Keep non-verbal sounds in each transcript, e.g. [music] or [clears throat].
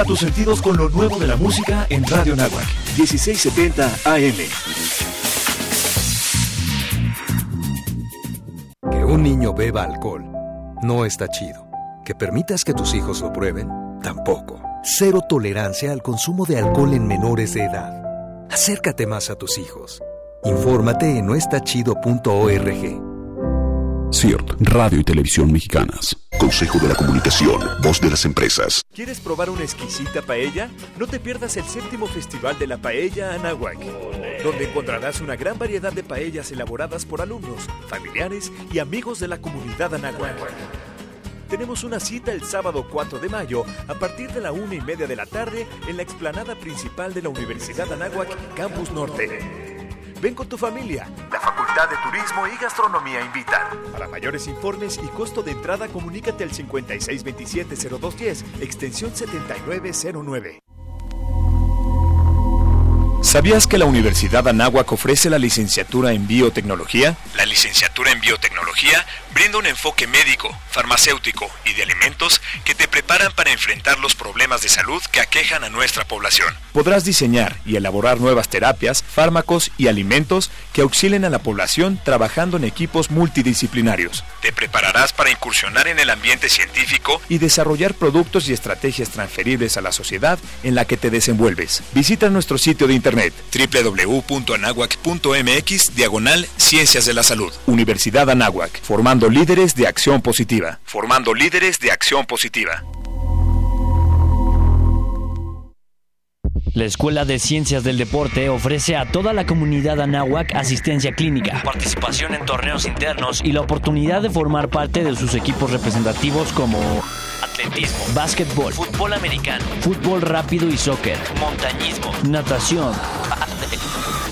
Eleva tus sentidos con lo nuevo de la música en Radio Nahuac, 1670 AM. Que un niño beba alcohol no está chido. Que permitas que tus hijos lo prueben, tampoco. Cero tolerancia al consumo de alcohol en menores de edad. Acércate más a tus hijos. Infórmate en noestachido.org. CIRT, Radio y Televisión Mexicanas. Consejo de la Comunicación, voz de las empresas. ¿Quieres probar una exquisita paella? No te pierdas el séptimo Festival de la Paella Anahuac, donde encontrarás una gran variedad de paellas elaboradas por alumnos, familiares y amigos de la comunidad Anahuac. Tenemos una cita el sábado 4 de mayo a partir de la una y media de la tarde en la explanada principal de la Universidad Anáhuac, Campus Norte. Ven con tu familia. La Facultad de Turismo y Gastronomía invitan. Para mayores informes y costo de entrada, comunícate al 5627-0210, extensión 7909. ¿Sabías que la Universidad Anáhuac ofrece la licenciatura en biotecnología? La licenciatura en biotecnología brinda un enfoque médico, farmacéutico y de alimentos que te preparan para enfrentar los problemas de salud que aquejan a nuestra población. Podrás diseñar y elaborar nuevas terapias, fármacos y alimentos que auxilien a la población trabajando en equipos multidisciplinarios. Te prepararás para incursionar en el ambiente científico y desarrollar productos y estrategias transferibles a la sociedad en la que te desenvuelves. Visita nuestro sitio de internet www.anahuac.mx diagonal Ciencias de la Salud. Universidad Anáhuac, formando líderes de acción positiva. Formando líderes de acción positiva. La Escuela de Ciencias del Deporte ofrece a toda la comunidad anáhuac asistencia clínica, participación en torneos internos y la oportunidad de formar parte de sus equipos representativos como atletismo, básquetbol, fútbol americano, fútbol rápido y soccer, montañismo, natación,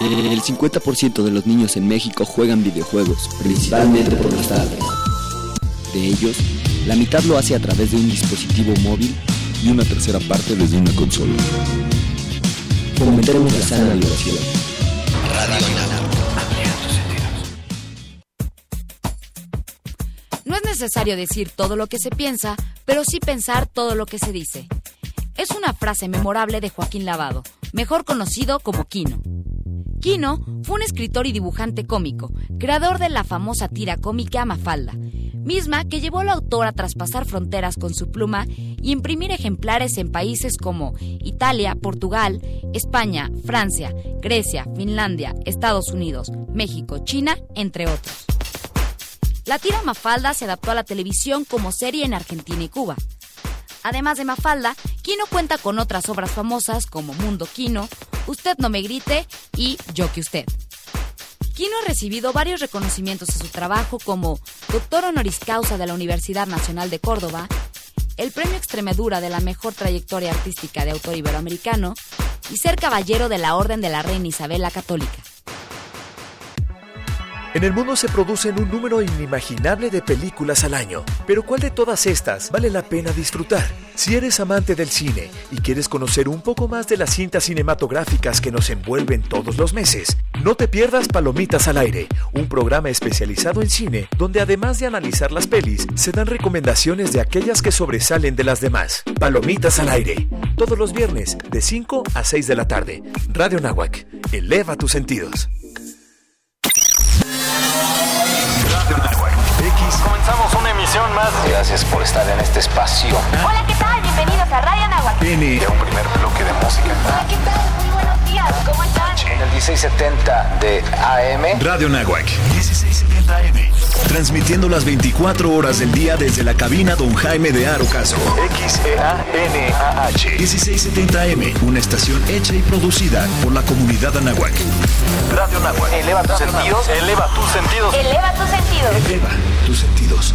El 50% de los niños en México juegan videojuegos, principalmente por las tardes. De ellos, la mitad lo hace a través de un dispositivo móvil y una tercera parte desde una consola. Fomentemos la sana diversión. Radio No es necesario decir todo lo que se piensa, pero sí pensar todo lo que se dice. Es una frase memorable de Joaquín Lavado, mejor conocido como Quino. Quino fue un escritor y dibujante cómico, creador de la famosa tira cómica Mafalda, misma que llevó al autor a traspasar fronteras con su pluma y imprimir ejemplares en países como Italia, Portugal, España, Francia, Grecia, Finlandia, Estados Unidos, México, China, entre otros. La tira Mafalda se adaptó a la televisión como serie en Argentina y Cuba. Además de Mafalda, Quino cuenta con otras obras famosas como Mundo Quino, Usted no me grite y Yo que usted. Quino ha recibido varios reconocimientos a su trabajo como Doctor Honoris Causa de la Universidad Nacional de Córdoba, el Premio Extremadura de la Mejor Trayectoria Artística de Autor Iberoamericano y ser Caballero de la Orden de la Reina Isabel la Católica. En el mundo se producen un número inimaginable de películas al año, pero ¿cuál de todas estas vale la pena disfrutar? Si eres amante del cine y quieres conocer un poco más de las cintas cinematográficas que nos envuelven todos los meses, no te pierdas Palomitas al Aire, un programa especializado en cine donde además de analizar las pelis, se dan recomendaciones de aquellas que sobresalen de las demás. Palomitas al Aire, todos los viernes de 5 a 6 de la tarde. Radio Nahuac, eleva tus sentidos. Comenzamos una emisión más. Gracias por estar en este espacio. Hola, ¿qué tal? Bienvenidos a Radio Nahuatl. Tiene un primer bloque de música. Hola, ¿qué tal? ¿Cómo están? En el 1670 de AM. Radio Nahuac. 1670 AM. Transmitiendo las 24 horas del día desde la cabina Don Jaime de Arocaso. X-E-A-N-A-H. 1670 AM. Una estación hecha y producida por la comunidad Anáhuac. Radio Nahuatl. Eleva tus sentidos. Eleva tus sentidos. Eleva tus sentidos. Eleva tus sentidos.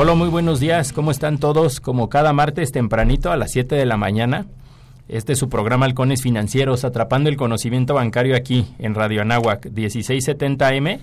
Hola, muy buenos días. ¿Cómo están todos? Como cada martes tempranito a las 7 de la mañana. Este es su programa Halcones Financieros, atrapando el conocimiento bancario aquí en Radio Anáhuac, 1670M.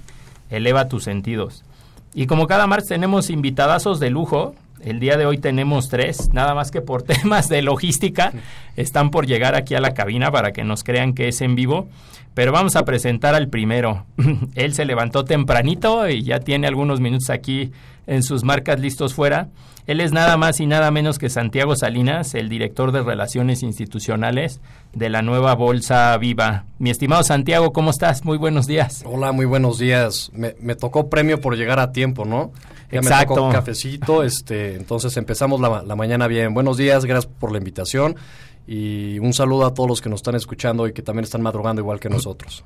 Eleva tus sentidos. Y como cada martes tenemos invitadazos de lujo, el día de hoy tenemos tres, nada más que por [laughs] temas de logística están por llegar aquí a la cabina para que nos crean que es en vivo. Pero vamos a presentar al primero. [laughs] Él se levantó tempranito y ya tiene algunos minutos aquí en sus marcas listos fuera. Él es nada más y nada menos que Santiago Salinas, el director de Relaciones Institucionales de la nueva Bolsa Viva. Mi estimado Santiago, ¿cómo estás? Muy buenos días. Hola, muy buenos días. Me, me tocó premio por llegar a tiempo, ¿no? Ya Exacto. me tocó cafecito, este, entonces empezamos la, la mañana bien. Buenos días, gracias por la invitación y un saludo a todos los que nos están escuchando y que también están madrugando igual que nosotros.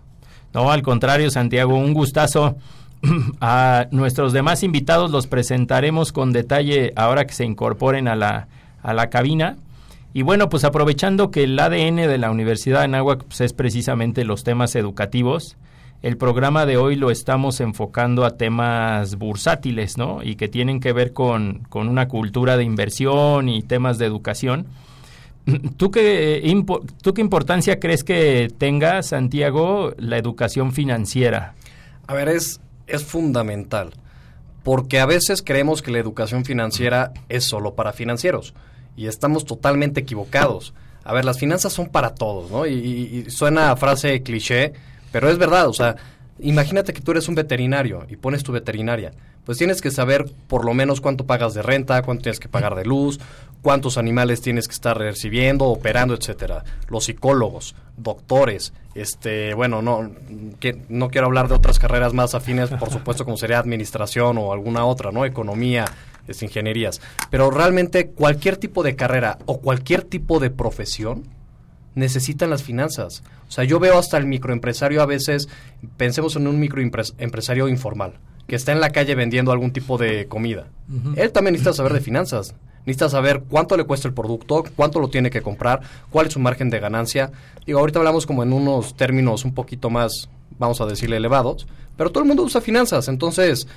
No, al contrario, Santiago, un gustazo. [clears throat] A nuestros demás invitados los presentaremos con detalle ahora que se incorporen a la, a la cabina. Y bueno, pues aprovechando que el ADN de la Universidad de Anáhuac pues es precisamente los temas educativos, el programa de hoy lo estamos enfocando a temas bursátiles, ¿no? Y que tienen que ver con, con una cultura de inversión y temas de educación. [clears throat] ¿Tú qué, impo ¿Tú qué importancia crees que tenga, Santiago, la educación financiera? A ver, es, es fundamental, porque a veces creemos que la educación financiera es solo para financieros y estamos totalmente equivocados. A ver, las finanzas son para todos, ¿no? Y, y, y suena a frase cliché, pero es verdad, o sea, imagínate que tú eres un veterinario y pones tu veterinaria, pues tienes que saber por lo menos cuánto pagas de renta, cuánto tienes que pagar de luz, cuántos animales tienes que estar recibiendo, operando, etcétera. Los psicólogos, doctores, este, bueno, no, que, no quiero hablar de otras carreras más afines, por supuesto, como sería administración o alguna otra, ¿no? Economía, es ingenierías. Pero realmente cualquier tipo de carrera o cualquier tipo de profesión necesitan las finanzas. O sea, yo veo hasta el microempresario a veces, pensemos en un microempresario informal, que está en la calle vendiendo algún tipo de comida. Uh -huh. Él también necesita saber de finanzas. Necesita saber cuánto le cuesta el producto, cuánto lo tiene que comprar, cuál es su margen de ganancia. Digo, ahorita hablamos como en unos términos un poquito más, vamos a decirle, elevados, pero todo el mundo usa finanzas. Entonces,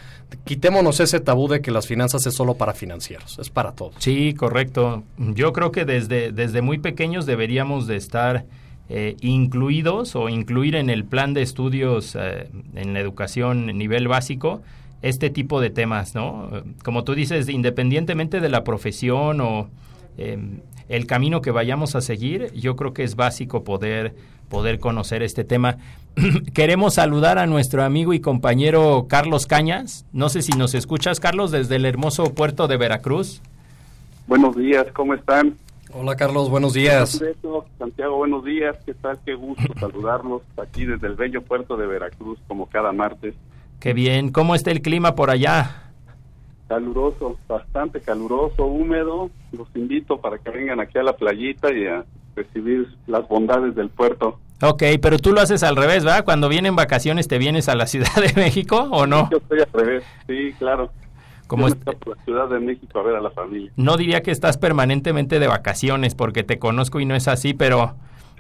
quitémonos ese tabú de que las finanzas es solo para financieros, es para todos. Sí, correcto. Yo creo que desde, desde muy pequeños deberíamos de estar eh, incluidos o incluir en el plan de estudios eh, en la educación nivel básico este tipo de temas, ¿no? Como tú dices, independientemente de la profesión o eh, el camino que vayamos a seguir, yo creo que es básico poder, poder conocer este tema. [clears throat] Queremos saludar a nuestro amigo y compañero Carlos Cañas. No sé si nos escuchas, Carlos, desde el hermoso puerto de Veracruz. Buenos días, ¿cómo están? Hola Carlos, buenos días. Santiago, buenos días, ¿qué tal? Qué gusto [clears throat] saludarlos aquí desde el bello puerto de Veracruz, como cada martes. Qué bien, ¿cómo está el clima por allá? Caluroso, bastante caluroso, húmedo. Los invito para que vengan aquí a la playita y a recibir las bondades del puerto. Ok, pero tú lo haces al revés, ¿verdad? Cuando vienen vacaciones, ¿te vienes a la [laughs] Ciudad de México o no? Yo estoy al revés, sí, claro. Como Yo me por la Ciudad de México a ver a la familia. No diría que estás permanentemente de vacaciones, porque te conozco y no es así, pero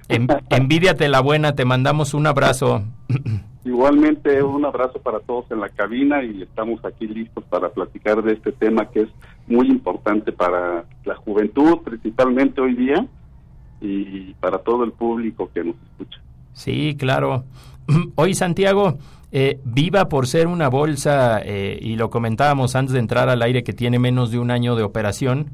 en, [laughs] envidiate la buena, te mandamos un abrazo. [clears throat] Igualmente un abrazo para todos en la cabina y estamos aquí listos para platicar de este tema que es muy importante para la juventud, principalmente hoy día, y para todo el público que nos escucha. Sí, claro. [clears throat] Hoy Santiago, eh, viva por ser una bolsa, eh, y lo comentábamos antes de entrar al aire, que tiene menos de un año de operación.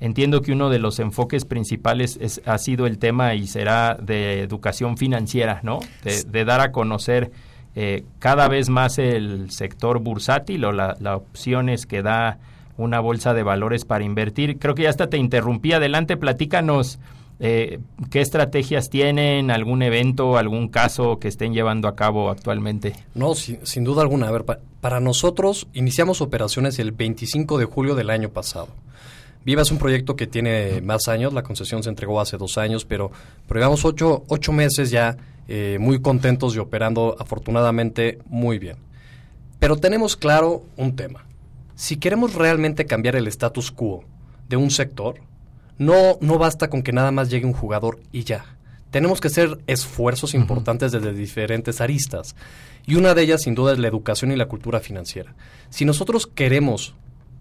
Entiendo que uno de los enfoques principales es, ha sido el tema y será de educación financiera, ¿no? De, dar a conocer eh, cada vez más el sector bursátil o las la opciones que da una bolsa de valores para invertir. Creo que ya hasta te interrumpí. Adelante, platícanos eh, qué estrategias tienen, algún evento, algún caso que estén llevando a cabo actualmente. No, sin, duda alguna. A ver, pa para nosotros iniciamos operaciones el 25 de julio del año pasado. Viva es un proyecto que tiene más años, la concesión se entregó hace dos años, pero, pero llevamos ocho, ocho meses ya eh, muy contentos y operando afortunadamente muy bien. Pero tenemos claro un tema. Si queremos realmente cambiar el status quo de un sector, no, no basta con que nada más llegue un jugador y ya. Tenemos que hacer esfuerzos importantes desde diferentes aristas. Y una de ellas, sin duda, es la educación y la cultura financiera. Si nosotros queremos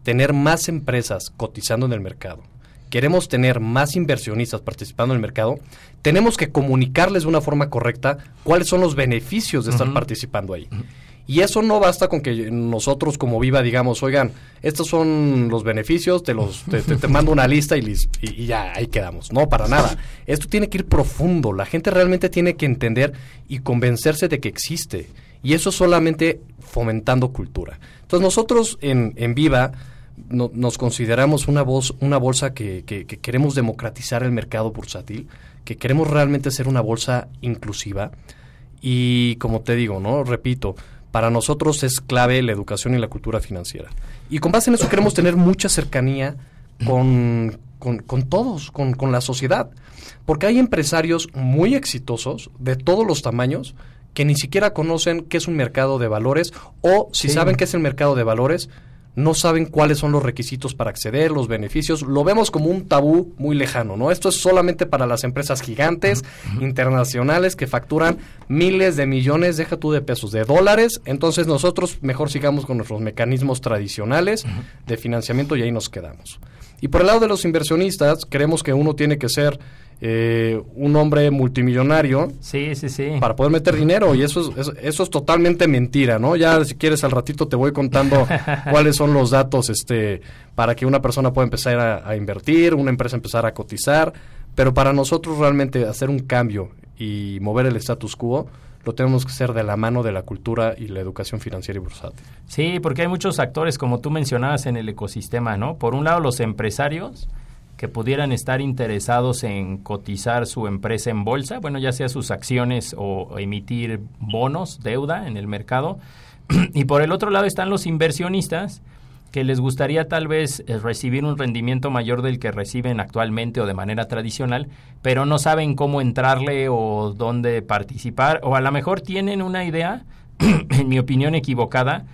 tener más empresas cotizando en el mercado, queremos tener más inversionistas participando en el mercado, tenemos que comunicarles de una forma correcta cuáles son los beneficios de estar participando ahí. Y eso no basta con que nosotros como Viva digamos, oigan, estos son los beneficios, te los te, mando una lista y, y, ya ahí quedamos. No, para nada. Esto tiene que ir profundo. La gente realmente tiene que entender y convencerse de que existe. Y eso solamente fomentando cultura. Entonces nosotros en, en Viva nos consideramos una, voz, una bolsa que, que, queremos democratizar el mercado bursátil, que queremos realmente ser una bolsa inclusiva. Y como te digo, ¿no? Repito, para nosotros es clave la educación y la cultura financiera. Y con base en eso queremos tener mucha cercanía con, con, todos, con, con, la sociedad. Porque hay empresarios muy exitosos de todos los tamaños que ni siquiera conocen qué es un mercado de valores o si saben qué es el mercado de valores, no saben cuáles son los requisitos para acceder, los beneficios, lo vemos como un tabú muy lejano, ¿no? Esto es solamente para las empresas gigantes, internacionales, que facturan miles de millones, deja tú de pesos, de dólares, entonces nosotros mejor sigamos con nuestros mecanismos tradicionales de financiamiento y ahí nos quedamos. Y por el lado de los inversionistas, creemos que uno tiene que ser eh, un hombre multimillonario sí, sí, sí. para poder meter dinero y eso es, eso es totalmente mentira, ¿no? Ya si quieres al ratito te voy contando [laughs] cuáles son los datos este para que una persona pueda empezar a, a, invertir, una empresa empezar a cotizar, pero para nosotros realmente hacer un cambio y mover el status quo lo tenemos que hacer de la mano de la cultura y la educación financiera y bursátil. Sí, porque hay muchos actores, como tú mencionabas, en el ecosistema, ¿no? Por un lado, los empresarios, que pudieran estar interesados en cotizar su empresa en bolsa, bueno, ya sea sus acciones o emitir bonos, deuda en el mercado. [clears throat] y por el otro lado están los inversionistas que les gustaría tal vez eh, recibir un rendimiento mayor del que reciben actualmente o de manera tradicional, pero no saben cómo entrarle o dónde participar, o a lo mejor tienen una idea, [clears throat] en mi opinión equivocada,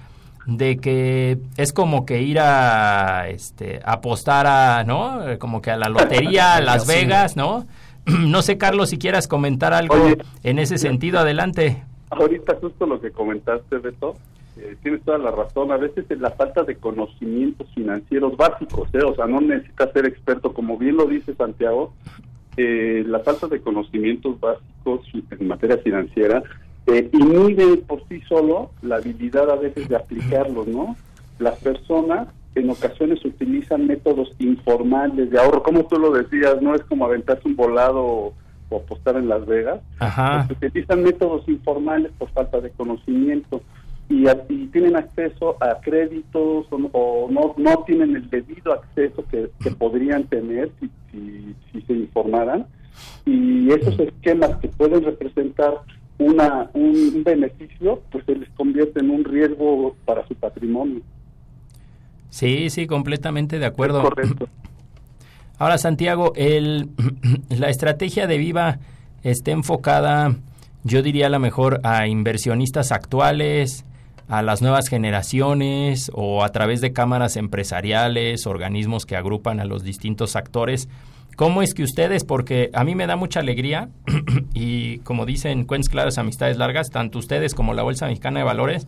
de que es como que ir a este apostar a, ¿no? Como que a la lotería, a [laughs] Las Vegas, ¿no? [clears throat] no sé, Carlos, si quieras comentar algo en ese sentido, adelante. Ahorita justo lo que comentaste, Beto, eh, tienes toda la razón. A veces es la falta de conocimientos financieros básicos, ¿eh? O sea, no necesitas ser experto, como bien lo dice Santiago, eh, la falta de conocimientos básicos en materia financiera eh, inhibe por sí solo la habilidad a veces de aplicarlos, ¿no? Las personas en ocasiones utilizan métodos informales de ahorro, como tú lo decías, no es como aventarse un volado o, apostar en Las Vegas, Ajá. utilizan métodos informales por falta de conocimiento y, tienen acceso a créditos o, no, no tienen el debido acceso que, podrían tener si, si, si se informaran y esos esquemas que pueden representar una, un beneficio, pues se les convierte en un riesgo para su patrimonio. Sí, sí, completamente de acuerdo. correcto. [clears throat] Ahora, Santiago, el, [clears throat] la estrategia de Viva está enfocada, yo diría a lo mejor, a inversionistas actuales, a las nuevas generaciones o a través de cámaras empresariales, organismos que agrupan a los distintos actores. ¿Cómo es que ustedes, porque a mí me da mucha alegría [clears throat] y como dicen cuentas claras, amistades largas, tanto ustedes como la Bolsa Mexicana de Valores,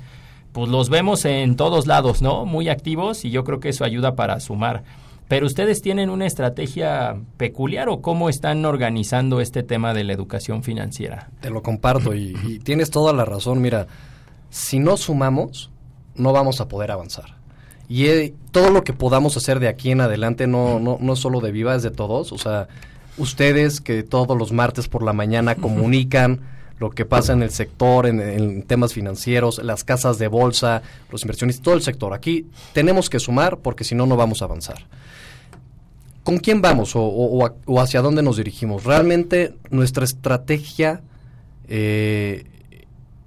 pues los vemos en todos lados, ¿no? Muy activos y yo creo que eso ayuda para sumar. Pero ustedes tienen una estrategia peculiar o cómo están organizando este tema de la educación financiera? Te lo comparto y, y tienes toda la razón. Mira, si no sumamos, no vamos a poder avanzar. Y eh, todo lo que podamos hacer de aquí en adelante no, no, no solo de Viva, es de todos. O sea, ustedes que todos los martes por la mañana comunican lo que pasa en el sector, en, temas financieros, las casas de bolsa, los inversionistas, todo el sector. Aquí tenemos que sumar porque si no, no vamos a avanzar. ¿Con quién vamos o, o, hacia dónde nos dirigimos? Realmente nuestra estrategia eh,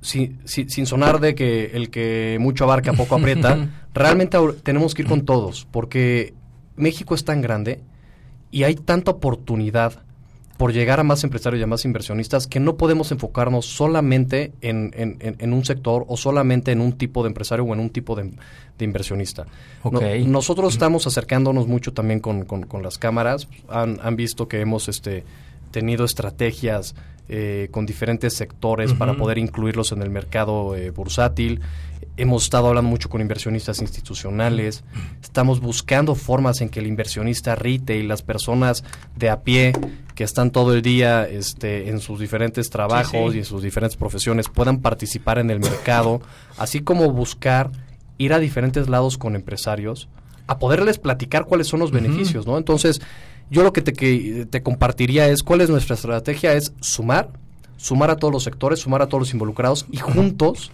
sin, sonar de que el que mucho abarca poco aprieta, [laughs] realmente tenemos que ir con todos, porque México es tan grande y hay tanta oportunidad por llegar a más empresarios y a más inversionistas que no podemos enfocarnos solamente en, en, en un sector o solamente en un tipo de empresario o en un tipo de, de inversionista. No, nosotros estamos acercándonos mucho también con, con, con las cámaras. Han, han, visto que hemos este, tenido estrategias eh, con diferentes sectores uh -huh. para poder incluirlos en el mercado eh, bursátil. Hemos estado hablando mucho con inversionistas institucionales. Estamos buscando formas en que el inversionista retail, las personas de a pie que están todo el día este, en sus diferentes trabajos sí, sí. y en sus diferentes profesiones puedan participar en el mercado, así como buscar ir a diferentes lados con empresarios a poderles platicar cuáles son los uh -huh. beneficios, ¿no? Entonces, yo lo que te, que te compartiría es cuál es nuestra estrategia, es sumar, sumar a todos los sectores, sumar a todos los involucrados y juntos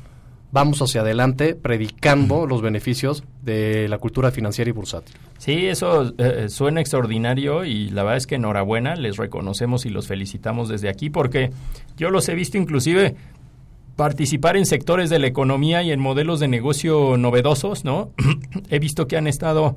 vamos hacia adelante predicando los beneficios de la cultura financiera y bursátil. Sí, eso eh, suena extraordinario y la verdad es que enhorabuena, les reconocemos y los felicitamos desde aquí porque yo los he visto inclusive participar en sectores de la economía y en modelos de negocio novedosos, ¿no? [clears throat] he visto que han estado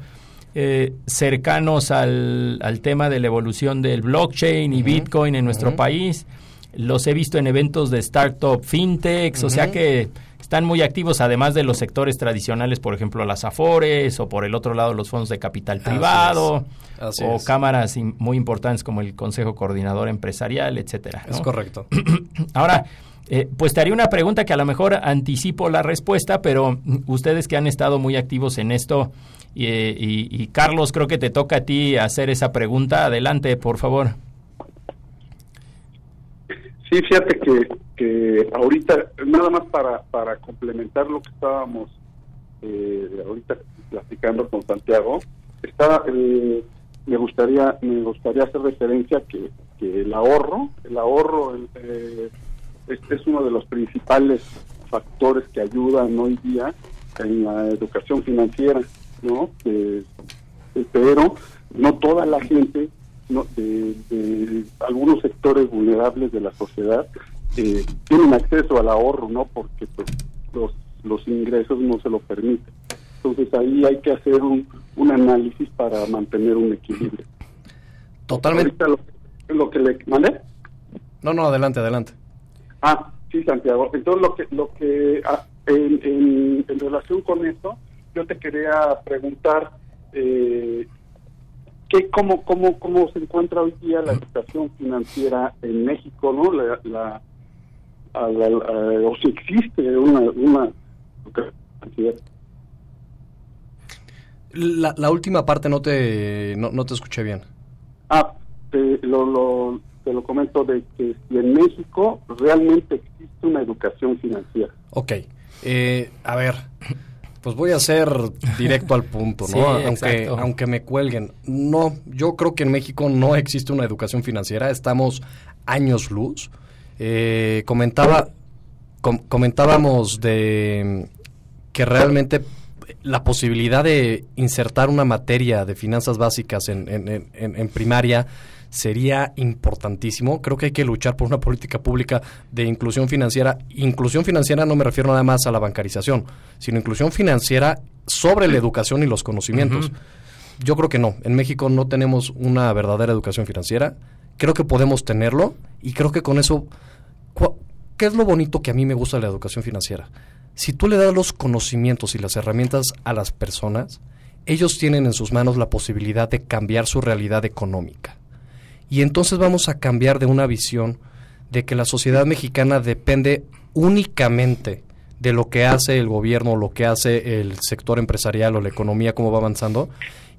eh, cercanos al, al, tema de la evolución del blockchain y uh -huh. Bitcoin en nuestro uh -huh. país. Los he visto en eventos de startup fintechs, uh -huh. o sea que están muy activos, además de los sectores tradicionales, por ejemplo, las AFORES, o por el otro lado, los fondos de capital privado, Así es. Así o es. cámaras muy importantes como el Consejo Coordinador Empresarial, etcétera. ¿no? Es correcto. [clears throat] Ahora, eh, pues te haría una pregunta que a lo mejor anticipo la respuesta, pero ustedes que han estado muy activos en esto, y, y, y Carlos, creo que te toca a ti hacer esa pregunta. Adelante, por favor. Sí, fíjate que, que ahorita, nada más para, para complementar lo que estábamos eh, ahorita platicando con Santiago, está, eh, me gustaría me gustaría hacer referencia que, que el ahorro, el ahorro el, este es uno de los principales factores que ayudan hoy día en la educación financiera, ¿no? pero no toda la gente no, de, de, algunos sectores vulnerables de la sociedad eh, tienen acceso al ahorro, ¿no? Porque pues, los, los ingresos no se lo permiten. Entonces ahí hay que hacer un, un análisis para mantener un equilibrio. Totalmente. Lo, lo, que le mandé. No, no, adelante, adelante. Ah, sí, Santiago. Entonces lo que, lo que ah, en, en, en, relación con esto, yo te quería preguntar eh, ¿qué, cómo, cómo, cómo se encuentra hoy día la educación financiera en México, ¿no? La, la, la, la o si existe una, una la, la, última parte no te no, no te escuché bien. Ah, te lo, lo, te lo comento de que si en México realmente existe una educación financiera. Ok, eh, a ver, pues voy a ser directo al punto, ¿no? [laughs] Sí, aunque, aunque me cuelguen. No, yo creo que en México no existe una educación financiera, estamos años luz. Eh, comentaba, com comentábamos de que realmente la posibilidad de insertar una materia de finanzas básicas en, en, en, en primaria sería importantísimo. Creo que hay que luchar por una política pública de inclusión financiera. Inclusión financiera no me refiero nada más a la bancarización, sino inclusión financiera sobre la educación y los conocimientos. Uh -huh. Yo creo que no. En México no tenemos una verdadera educación financiera. Creo que podemos tenerlo y creo que con eso... ¿Qué es lo bonito que a mí me gusta de la educación financiera? Si tú le das los conocimientos y las herramientas a las personas, ellos tienen en sus manos la posibilidad de cambiar su realidad económica. Y entonces vamos a cambiar de una visión de que la sociedad mexicana depende únicamente de lo que hace el gobierno, lo que hace el sector empresarial o la economía, cómo va avanzando,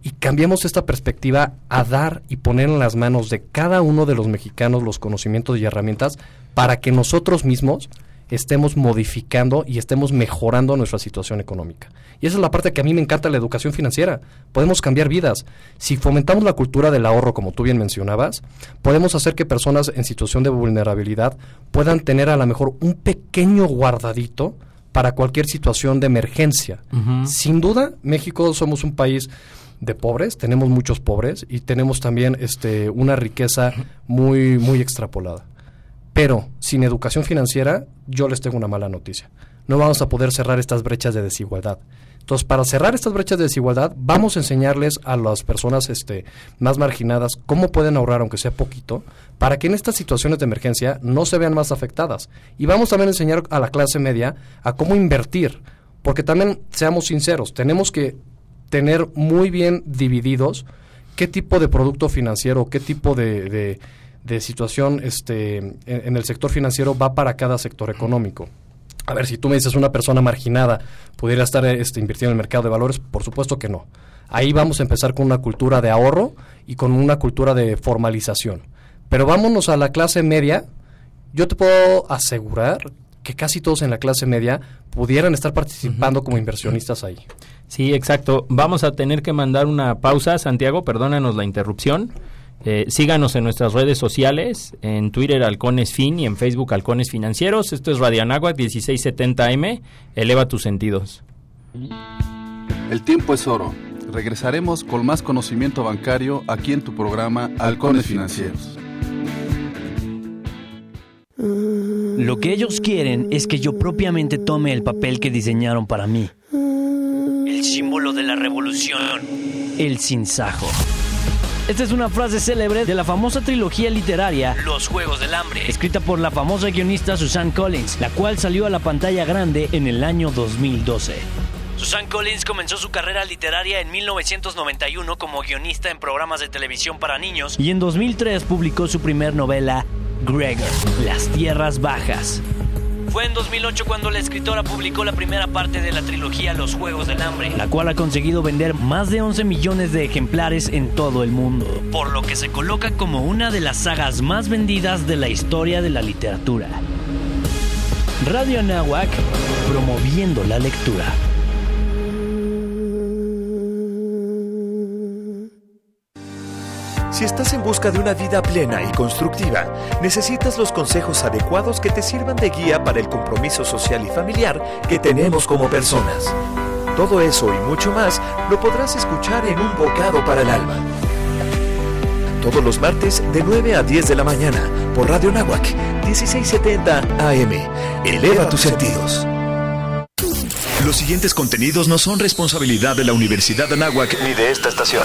y cambiamos esta perspectiva a dar y poner en las manos de cada uno de los mexicanos los conocimientos y herramientas para que nosotros mismos estemos modificando y estemos mejorando nuestra situación económica. Y esa es la parte que a mí me encanta la educación financiera. Podemos cambiar vidas. Si fomentamos la cultura del ahorro, como tú bien mencionabas, podemos hacer que personas en situación de vulnerabilidad puedan tener a lo mejor un pequeño guardadito para cualquier situación de emergencia. Uh -huh. Sin duda, México somos un país de pobres, tenemos muchos pobres y tenemos también este, una riqueza muy, muy extrapolada. Pero sin educación financiera, yo les tengo una mala noticia. no vamos a poder cerrar estas brechas de desigualdad. Entonces, para cerrar estas brechas de desigualdad, vamos a enseñarles a las personas este, más marginadas cómo pueden ahorrar, aunque sea poquito, para que en estas situaciones de emergencia no se vean más afectadas. Y vamos también a enseñar a la clase media a cómo invertir, porque también, seamos sinceros, tenemos que tener muy bien divididos qué tipo de producto financiero, qué tipo de, de, situación este, en, el sector financiero va para cada sector económico. A ver, si tú me dices una persona marginada pudiera estar este, invirtiendo en el mercado de valores, por supuesto que no. Ahí vamos a empezar con una cultura de ahorro y con una cultura de formalización. Pero vámonos a la clase media. Yo te puedo asegurar que casi todos en la clase media pudieran estar participando como inversionistas ahí. Sí, exacto. Vamos a tener que mandar una pausa, Santiago, perdónanos la interrupción. Eh, síganos en nuestras redes sociales, en Twitter Halcones Fin y en Facebook Halcones Financieros. Esto es Radio Anáhuac 1670M. Eleva tus sentidos. El tiempo es oro. Regresaremos con más conocimiento bancario aquí en tu programa Halcones Financieros. Lo que ellos quieren es que yo propiamente tome el papel que diseñaron para mí. El símbolo de la revolución. El sinsajo. Esta es una frase célebre de la famosa trilogía literaria Los Juegos del Hambre, escrita por la famosa guionista Susan Collins, la cual salió a la pantalla grande en el año 2012. Susan Collins comenzó su carrera literaria en 1991 como guionista en programas de televisión para niños y en 2003 publicó su primer novela, Gregor, Las Tierras Bajas. Fue en 2008 cuando la escritora publicó la primera parte de la trilogía Los Juegos del Hambre, la cual ha conseguido vender más de 11 millones de ejemplares en todo el mundo, por lo que se coloca como una de las sagas más vendidas de la historia de la literatura. Radio Anáhuac, promoviendo la lectura. Si estás en busca de una vida plena y constructiva, necesitas los consejos adecuados que te sirvan de guía para el compromiso social y familiar que tenemos como personas. Todo eso y mucho más lo podrás escuchar en Un Bocado para el Alma. Todos los martes de 9 a 10 de la mañana por Radio Nahuac 1670 AM. Eleva tus sentidos. Los siguientes contenidos no son responsabilidad de la Universidad de Anáhuac ni de esta estación.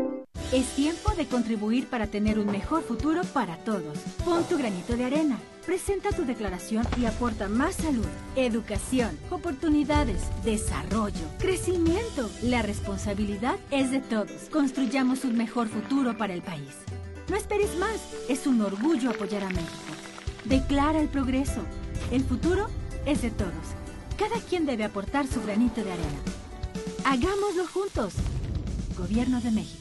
Es tiempo de contribuir para tener un mejor futuro para todos. Pon tu granito de arena. Presenta tu declaración y aporta más salud, educación, oportunidades, desarrollo, crecimiento. La responsabilidad es de todos. Construyamos un mejor futuro para el país. No esperes más. Es un orgullo apoyar a México. Declara el progreso. El futuro es de todos. Cada quien debe aportar su granito de arena. Hagámoslo juntos. Gobierno de México.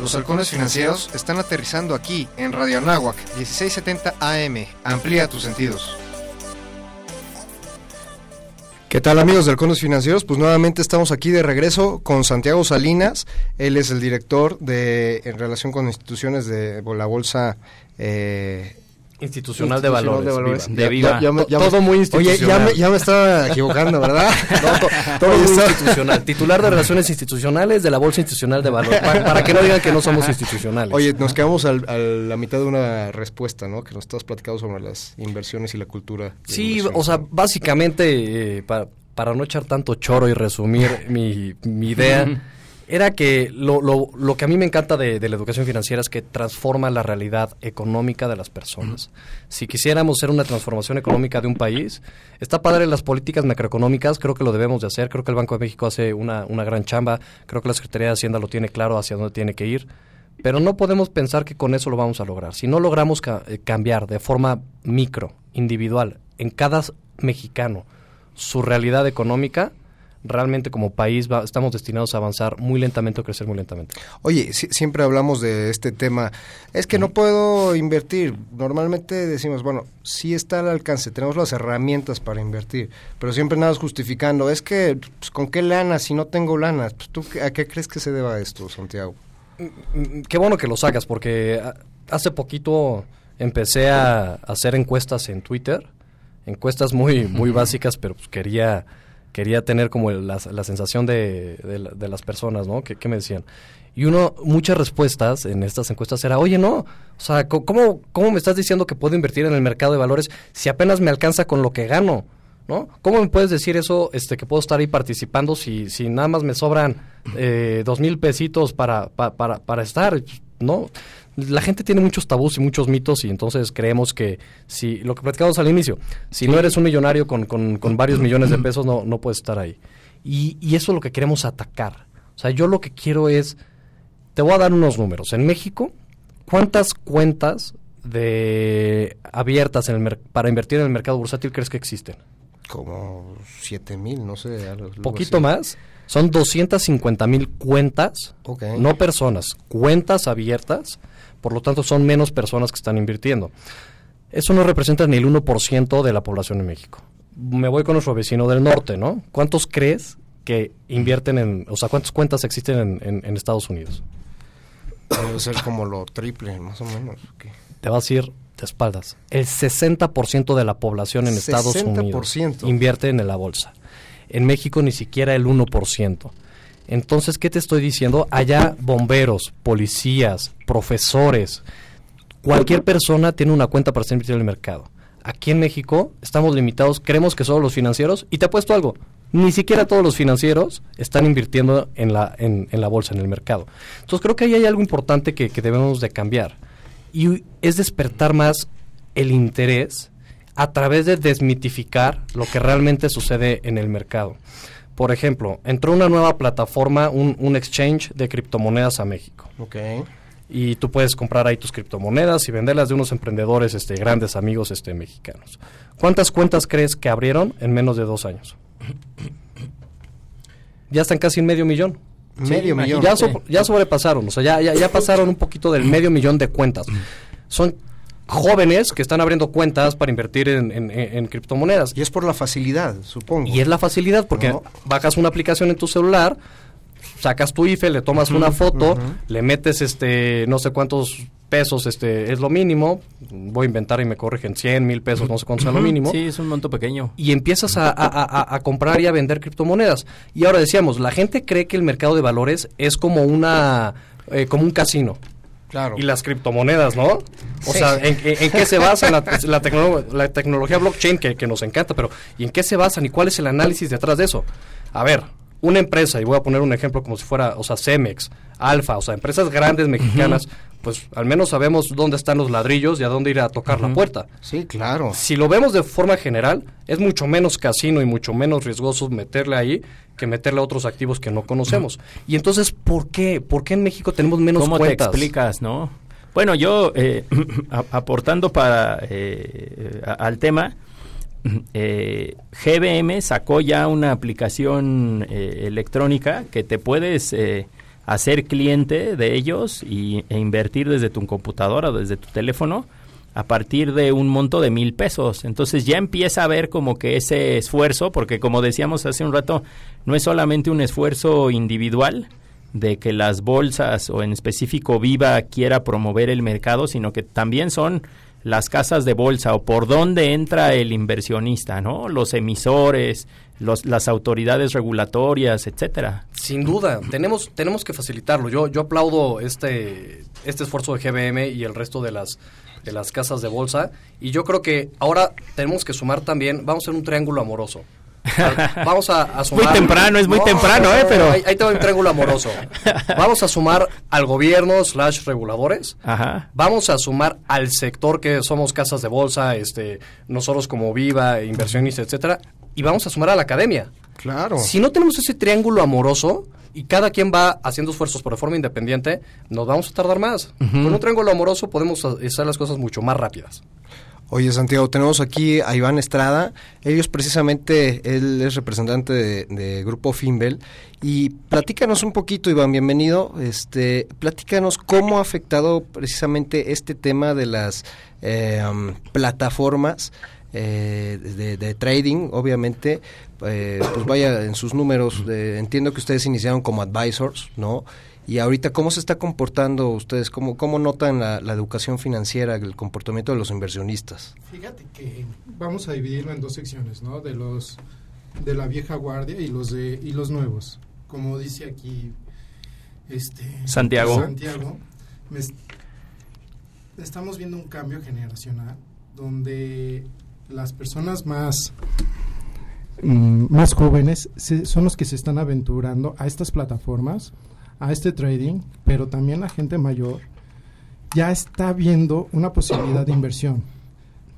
Los halcones financieros están aterrizando aquí en Radio Anáhuac 1670 AM. Amplía tus sentidos. ¿Qué tal amigos de Halcones Financieros? Pues nuevamente estamos aquí de regreso con Santiago Salinas. Él es el director de en relación con instituciones de la bolsa eh, Institucional, de valores. De, viva. todo muy institucional. Oye, ya me, estaba equivocando, ¿verdad? [laughs] todo, muy institucional. Titular de Relaciones Institucionales de la Bolsa Institucional de Valores. Para, que no digan que no somos institucionales. Oye, nos quedamos a la mitad de una respuesta, ¿no? Que nos estás platicando sobre las inversiones y la cultura. Sí, o sea, básicamente, eh, para, para no echar tanto choro y resumir mi, mi idea [laughs] era que lo, lo, lo, que a mí me encanta de, la educación financiera es que transforma la realidad económica de las personas. Si quisiéramos hacer una transformación económica de un país, está padre las políticas macroeconómicas, creo que lo debemos de hacer, creo que el Banco de México hace una, una gran chamba, creo que la Secretaría de Hacienda lo tiene claro hacia dónde tiene que ir, pero no podemos pensar que con eso lo vamos a lograr. Si no logramos eh, cambiar de forma micro, individual, en cada mexicano, su realidad económica, realmente como país estamos destinados a avanzar muy lentamente o crecer muy lentamente. Oye, siempre hablamos de este tema. Es que no puedo invertir. Normalmente decimos, bueno, sí está al alcance, tenemos las herramientas para invertir, pero siempre nada justificando. Es que, pues, ¿con qué lana si no tengo lana? Pues, ¿Tú a qué crees que se deba esto, Santiago? Mm, mm, qué bueno que lo sacas, porque hace poquito empecé a hacer encuestas en Twitter, encuestas muy, muy básicas, pero pues quería quería tener como la, sensación de, de, las personas, ¿no? ¿Qué, me decían? Y uno, muchas respuestas en estas encuestas era, oye, no, o sea, ¿cómo, ¿cómo me estás diciendo que puedo invertir en el mercado de valores si apenas me alcanza con lo que gano? ¿No? ¿Cómo me puedes decir eso, este, que puedo estar ahí participando si, si nada más me sobran eh, dos mil pesitos para, para, para estar? ¿No? La gente tiene muchos tabús y muchos mitos y entonces creemos que si lo que platicamos al inicio, si no eres un millonario con, con, varios [clears throat] millones de pesos no, no puedes estar ahí. Y, y, eso es lo que queremos atacar. O sea, yo lo que quiero es, te voy a dar unos números. En México, ¿cuántas cuentas de abiertas en el para invertir en el mercado bursátil crees que existen? Como siete mil, no sé. ¿Poquito más? Son 250 mil cuentas, no personas, cuentas abiertas por lo tanto son menos personas que están invirtiendo. Eso no representa ni el 1% de la población en México. Me voy con nuestro vecino del norte, ¿no? ¿Cuántos crees que invierten en, o sea, cuántas cuentas existen en, Estados Unidos? Debe ser como lo triple, más o menos. Te vas a ir de espaldas. El 60% de la población en Estados Unidos invierte en la bolsa. En México ni siquiera el 1%. Entonces, ¿qué te estoy diciendo? Allá bomberos, policías, profesores, cualquier persona tiene una cuenta para ser invertido en el mercado. Aquí en México estamos limitados, creemos que solo los financieros, y te apuesto algo, ni siquiera todos los financieros están invirtiendo en la, en, la bolsa, en el mercado. Entonces creo que ahí hay algo importante que, que debemos de cambiar, y es despertar más el interés a través de desmitificar lo que realmente sucede en el mercado. Por ejemplo, entró una nueva plataforma, un, exchange de criptomonedas a México. Ok. Y tú puedes comprar ahí tus criptomonedas y venderlas de unos emprendedores este, grandes amigos este, mexicanos. ¿Cuántas cuentas crees que abrieron en menos de dos años? Ya están casi en medio millón. Medio millón. Ya, ya sobrepasaron, o sea, ya, ya, ya pasaron un poquito del medio millón de cuentas. Son jóvenes que están abriendo cuentas para invertir en, criptomonedas. Y es por la facilidad, supongo. Y es la facilidad porque bajas una aplicación en tu celular, sacas tu IFE, le tomas una foto, le metes este no sé cuántos pesos este es lo mínimo, voy a inventar y me corrigen 100 mil pesos, no sé cuánto es lo mínimo. Sí, es un monto pequeño. Y empiezas a, comprar y a vender criptomonedas. Y ahora decíamos, la gente cree que el mercado de valores es como una eh, como un casino. Y las criptomonedas, ¿no? O sea, ¿en, qué se basa la, la, tecnología blockchain que, que, nos encanta? Pero ¿y en qué se basan y cuál es el análisis detrás de eso? A ver, una empresa, y voy a poner un ejemplo como si fuera, o sea, Cemex, Alfa, o sea, empresas grandes mexicanas, pues al menos sabemos dónde están los ladrillos y a dónde ir a tocar la puerta. Sí, claro. Si lo vemos de forma general, es mucho menos casino y mucho menos riesgoso meterle ahí que meterle a otros activos que no conocemos. Y entonces, ¿por qué? ¿Por qué en México tenemos menos ¿Cómo cuentas? te explicas, no? Bueno, yo eh, [clears throat] aportando para eh, al tema, eh, GBM sacó ya una aplicación eh, electrónica que te puedes eh, hacer cliente de ellos y, e invertir desde tu computadora o desde tu teléfono a partir de un monto de mil pesos. Entonces ya empieza a ver como que ese esfuerzo, porque como decíamos hace un rato, no es solamente un esfuerzo individual de que las bolsas o en específico Viva quiera promover el mercado, sino que también son las casas de bolsa o por dónde entra el inversionista, ¿no? Los emisores, los, las autoridades regulatorias, etcétera. Sin duda, tenemos tenemos que facilitarlo. Yo yo aplaudo este este esfuerzo de GBM y el resto de las de las casas de bolsa y yo creo que ahora tenemos que sumar también, vamos a hacer un triángulo amoroso. [laughs] Vamos a, sumar. Muy temprano, es muy temprano, ¿eh? Pero. Ahí, te va un triángulo amoroso. [laughs] Vamos a sumar al gobierno slash reguladores. Ajá. Vamos a sumar al sector que somos casas de bolsa, este, nosotros como Viva, inversionistas, etcétera. Y vamos a sumar a la academia. Claro. Si no tenemos ese triángulo amoroso y cada quien va haciendo esfuerzos por de forma independiente, nos vamos a tardar más. Con un triángulo amoroso podemos hacer las cosas mucho más rápidas. Oye, Santiago, tenemos aquí a Iván Estrada. Ellos precisamente, él es representante de, Grupo Finbel. Y platícanos un poquito, Iván, bienvenido. Este, platícanos cómo ha afectado precisamente este tema de las eh, plataformas eh, de, trading, obviamente, eh, pues vaya en sus números, entiendo que ustedes iniciaron como advisors, ¿no? Y ahorita, ¿cómo se está comportando ustedes? ¿Cómo, cómo notan la, educación financiera, el comportamiento de los inversionistas? Fíjate que vamos a dividirlo en dos secciones, ¿no? De los de la vieja guardia y los de y los nuevos. Como dice aquí este Santiago. Santiago, estamos viendo un cambio generacional donde las personas más mm, más jóvenes son los que se están aventurando a estas plataformas a este trading, pero también la gente mayor ya está viendo una posibilidad de inversión.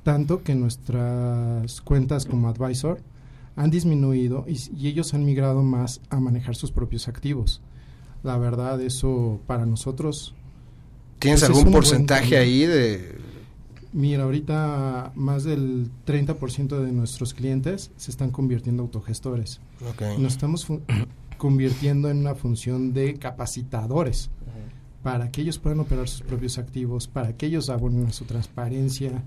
Tanto que nuestras cuentas como advisor han disminuido y, ellos han migrado más a manejar sus propios activos. La verdad, eso para nosotros... ¿Tienes pues, algún porcentaje ahí de...? Mira, ahorita más del 30% de nuestros clientes se están convirtiendo en autogestores. Nos estamos convirtiendo en una función de capacitadores para que ellos puedan operar sus propios activos, para que ellos abonen a su transparencia.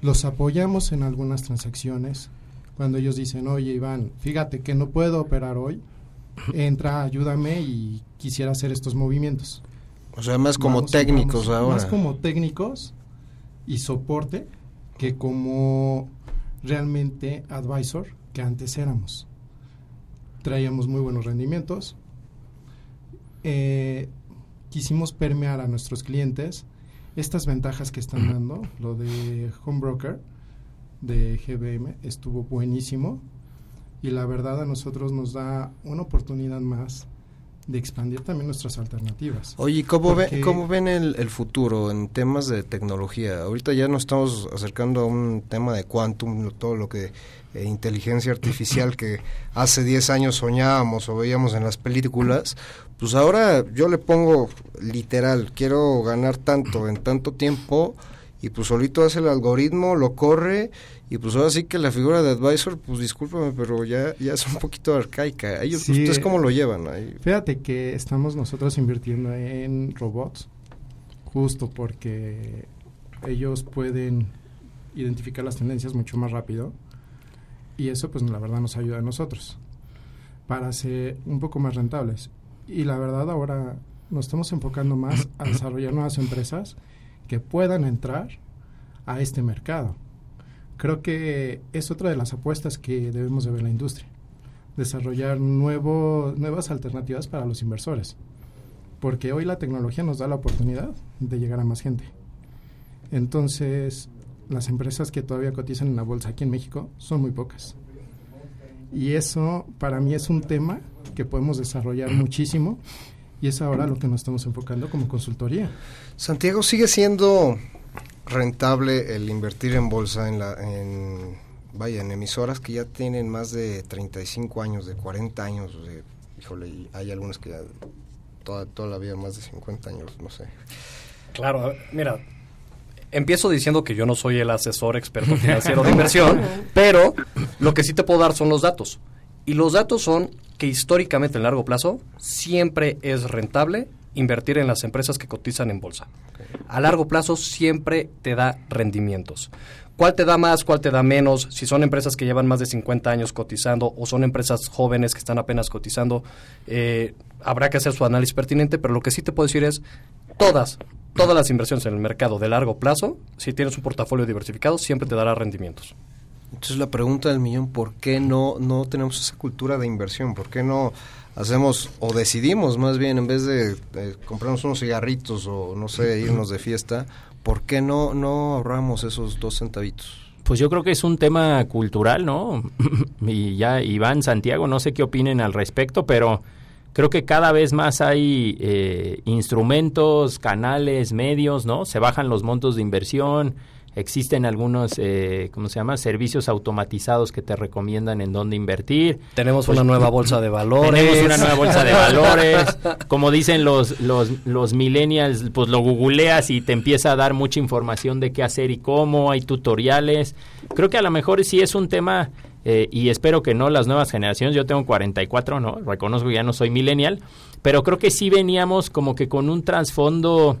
Los apoyamos en algunas transacciones. Cuando ellos dicen, oye Iván, fíjate que no puedo operar hoy, entra, ayúdame y quisiera hacer estos movimientos. O sea, más como técnicos ahora. Más como técnicos y soporte que como realmente advisor que antes éramos traíamos muy buenos rendimientos. Eh, quisimos permear a nuestros clientes estas ventajas que están dando. Lo de Home Broker de GBM estuvo buenísimo y la verdad a nosotros nos da una oportunidad más de expandir también nuestras alternativas. Oye, ¿cómo, ¿cómo ven el, el, futuro en temas de tecnología? Ahorita ya nos estamos acercando a un tema de quantum, todo lo que eh, inteligencia artificial que hace 10 años soñábamos o veíamos en las películas, pues ahora yo le pongo literal, quiero ganar tanto en tanto tiempo y pues solito hace el algoritmo, lo corre y pues ahora sí que la figura de advisor, pues discúlpame, pero ya, ya es un poquito arcaica. Ellos, ¿Ustedes cómo lo llevan? Ahí? Fíjate que estamos nosotros invirtiendo en robots, justo porque ellos pueden identificar las tendencias mucho más rápido y eso pues la verdad nos ayuda a nosotros para ser un poco más rentables. Y la verdad ahora nos estamos enfocando más a desarrollar nuevas empresas que puedan entrar a este mercado creo que es otra de las apuestas que debemos de ver la industria. Desarrollar nuevo, nuevas alternativas para los inversores. Porque hoy la tecnología nos da la oportunidad de llegar a más gente. Entonces, las empresas que todavía cotizan en la bolsa aquí en México son muy pocas. Y eso para mí es un tema que podemos desarrollar muchísimo y es ahora lo que nos estamos enfocando como consultoría. Santiago sigue siendo rentable el invertir en bolsa en la en vaya en emisoras que ya tienen más de 35 años de 40 años de, híjole hay algunas que ya toda, toda la vida más de 50 años no sé. Claro mira empiezo diciendo que yo no soy el asesor experto financiero de [laughs] inversión pero lo que sí te puedo dar son los datos. Y los datos son que históricamente en largo plazo siempre es rentable invertir en las empresas que cotizan en bolsa. A largo plazo siempre te da rendimientos. ¿Cuál te da más, cuál te da menos? Si son empresas que llevan más de 50 años cotizando o son empresas jóvenes que están apenas cotizando, eh, habrá que hacer su análisis pertinente, pero lo que sí te puedo decir es, todas, todas las inversiones en el mercado de largo plazo, si tienes un portafolio diversificado, siempre te dará rendimientos. Entonces la pregunta del millón, ¿por qué no, no tenemos esa cultura de inversión? ¿Por qué no hacemos o decidimos más bien en vez de, comprarnos unos cigarritos o no sé, irnos de fiesta, ¿por qué no, no ahorramos esos dos centavitos? Pues yo creo que es un tema cultural, ¿no? [laughs] y ya Iván, Santiago, no sé qué opinen al respecto, pero creo que cada vez más hay eh, instrumentos, canales, medios, ¿no? Se bajan los montos de inversión, Existen algunos, eh, ¿cómo se llama? Servicios automatizados que te recomiendan en dónde invertir. Tenemos Pues, una nueva bolsa de valores. Tenemos una nueva bolsa de [laughs] valores. Como dicen los, los, los millennials, pues lo googleas y te empieza a dar mucha información de qué hacer y cómo. Hay tutoriales. Creo que a lo mejor sí es un tema, eh, y espero que no las nuevas generaciones. Yo tengo 44, ¿no? Reconozco que ya no soy millennial. Pero creo que sí veníamos como que con un trasfondo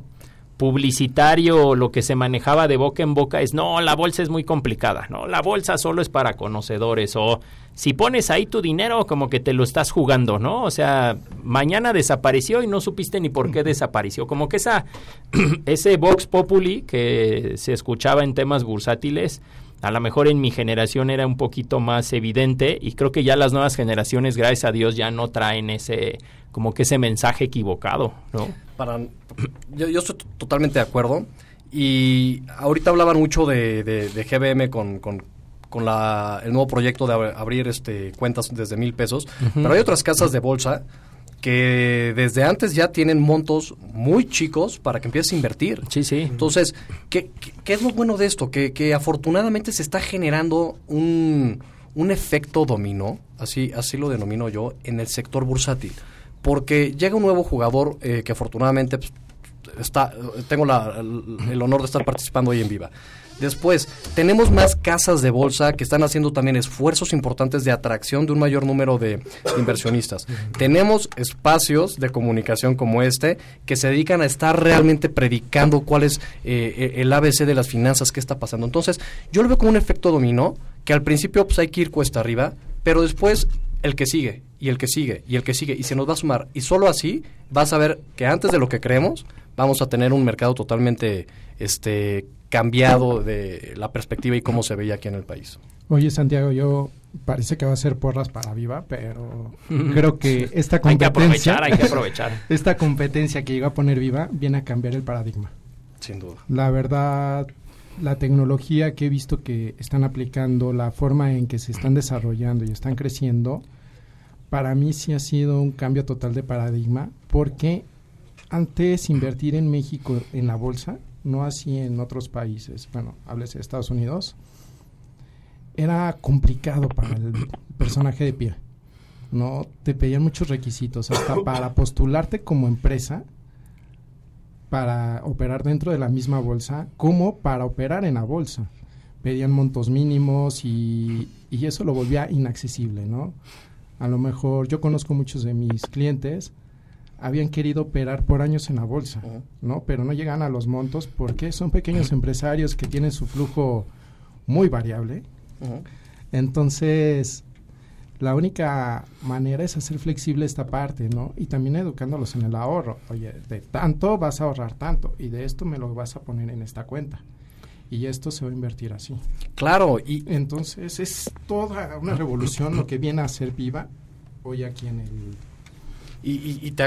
publicitario, lo que se manejaba de boca en boca es, no, la bolsa es muy complicada, no, la bolsa solo es para conocedores o si pones ahí tu dinero como que te lo estás jugando, ¿no? O sea, mañana desapareció y no supiste ni por qué desapareció, como que esa [clears throat] ese Vox Populi que se escuchaba en temas bursátiles a lo mejor en mi generación era un poquito más evidente y creo que ya las nuevas generaciones, gracias a Dios, ya no traen ese como que ese mensaje equivocado, ¿no? Para, yo, yo estoy totalmente de acuerdo y ahorita hablaban mucho de, de, de GBM con, con, con la, el nuevo proyecto de abrir este cuentas desde mil pesos, uh -huh. pero hay otras casas de bolsa que desde antes ya tienen montos muy chicos para que empieces a invertir. Sí, sí. Entonces, ¿qué, qué, qué es lo bueno de esto? Que, que afortunadamente se está generando un, un efecto dominó, así, así lo denomino yo, en el sector bursátil. Porque llega un nuevo jugador eh, que afortunadamente pues, tengo el honor de estar participando hoy en Viva. Después, tenemos más casas de bolsa que están haciendo también esfuerzos importantes de atracción de un mayor número de inversionistas. Tenemos espacios de comunicación como este que se dedican a estar realmente predicando cuál es eh, el ABC de las finanzas, qué está pasando. Entonces, yo lo veo como un efecto dominó, que al principio pues, hay que ir cuesta arriba, pero después el que sigue, y el que sigue, y el que sigue, y se nos va a sumar. Y solo así vas a ver que antes de lo que creemos, vamos a tener un mercado totalmente este cambiado de la perspectiva y cómo se veía aquí en el país. Oye, Santiago, yo parece que va a ser porras para Viva, pero creo que esta competencia... hay que aprovechar, hay que aprovechar. esta competencia que llegó a poner Viva viene a cambiar el paradigma. Sin duda. La verdad, la tecnología que he visto que están aplicando, la forma en que se están desarrollando y están creciendo, para mí sí ha sido un cambio total de paradigma, porque antes invertir en México en la bolsa no así en otros países, bueno, háblese de Estados Unidos, era complicado para el personaje de pie. No te pedían muchos requisitos, hasta [coughs] para postularte como empresa, para operar dentro de la misma bolsa, como para operar en la bolsa. Pedían montos mínimos y, y eso lo volvía inaccesible, ¿no? A lo mejor yo conozco muchos de mis clientes habían querido operar por años en la bolsa, uh -huh. ¿no? Pero no llegan a los montos porque son pequeños empresarios que tienen su flujo muy variable. Uh -huh. Entonces, la única manera es hacer flexible esta parte, ¿no? Y también educándolos en el ahorro. Oye, de tanto vas a ahorrar tanto y de esto me lo vas a poner en esta cuenta. Y esto se va a invertir así. Claro, y entonces es toda una revolución lo que viene a ser viva hoy aquí en el y, y, te,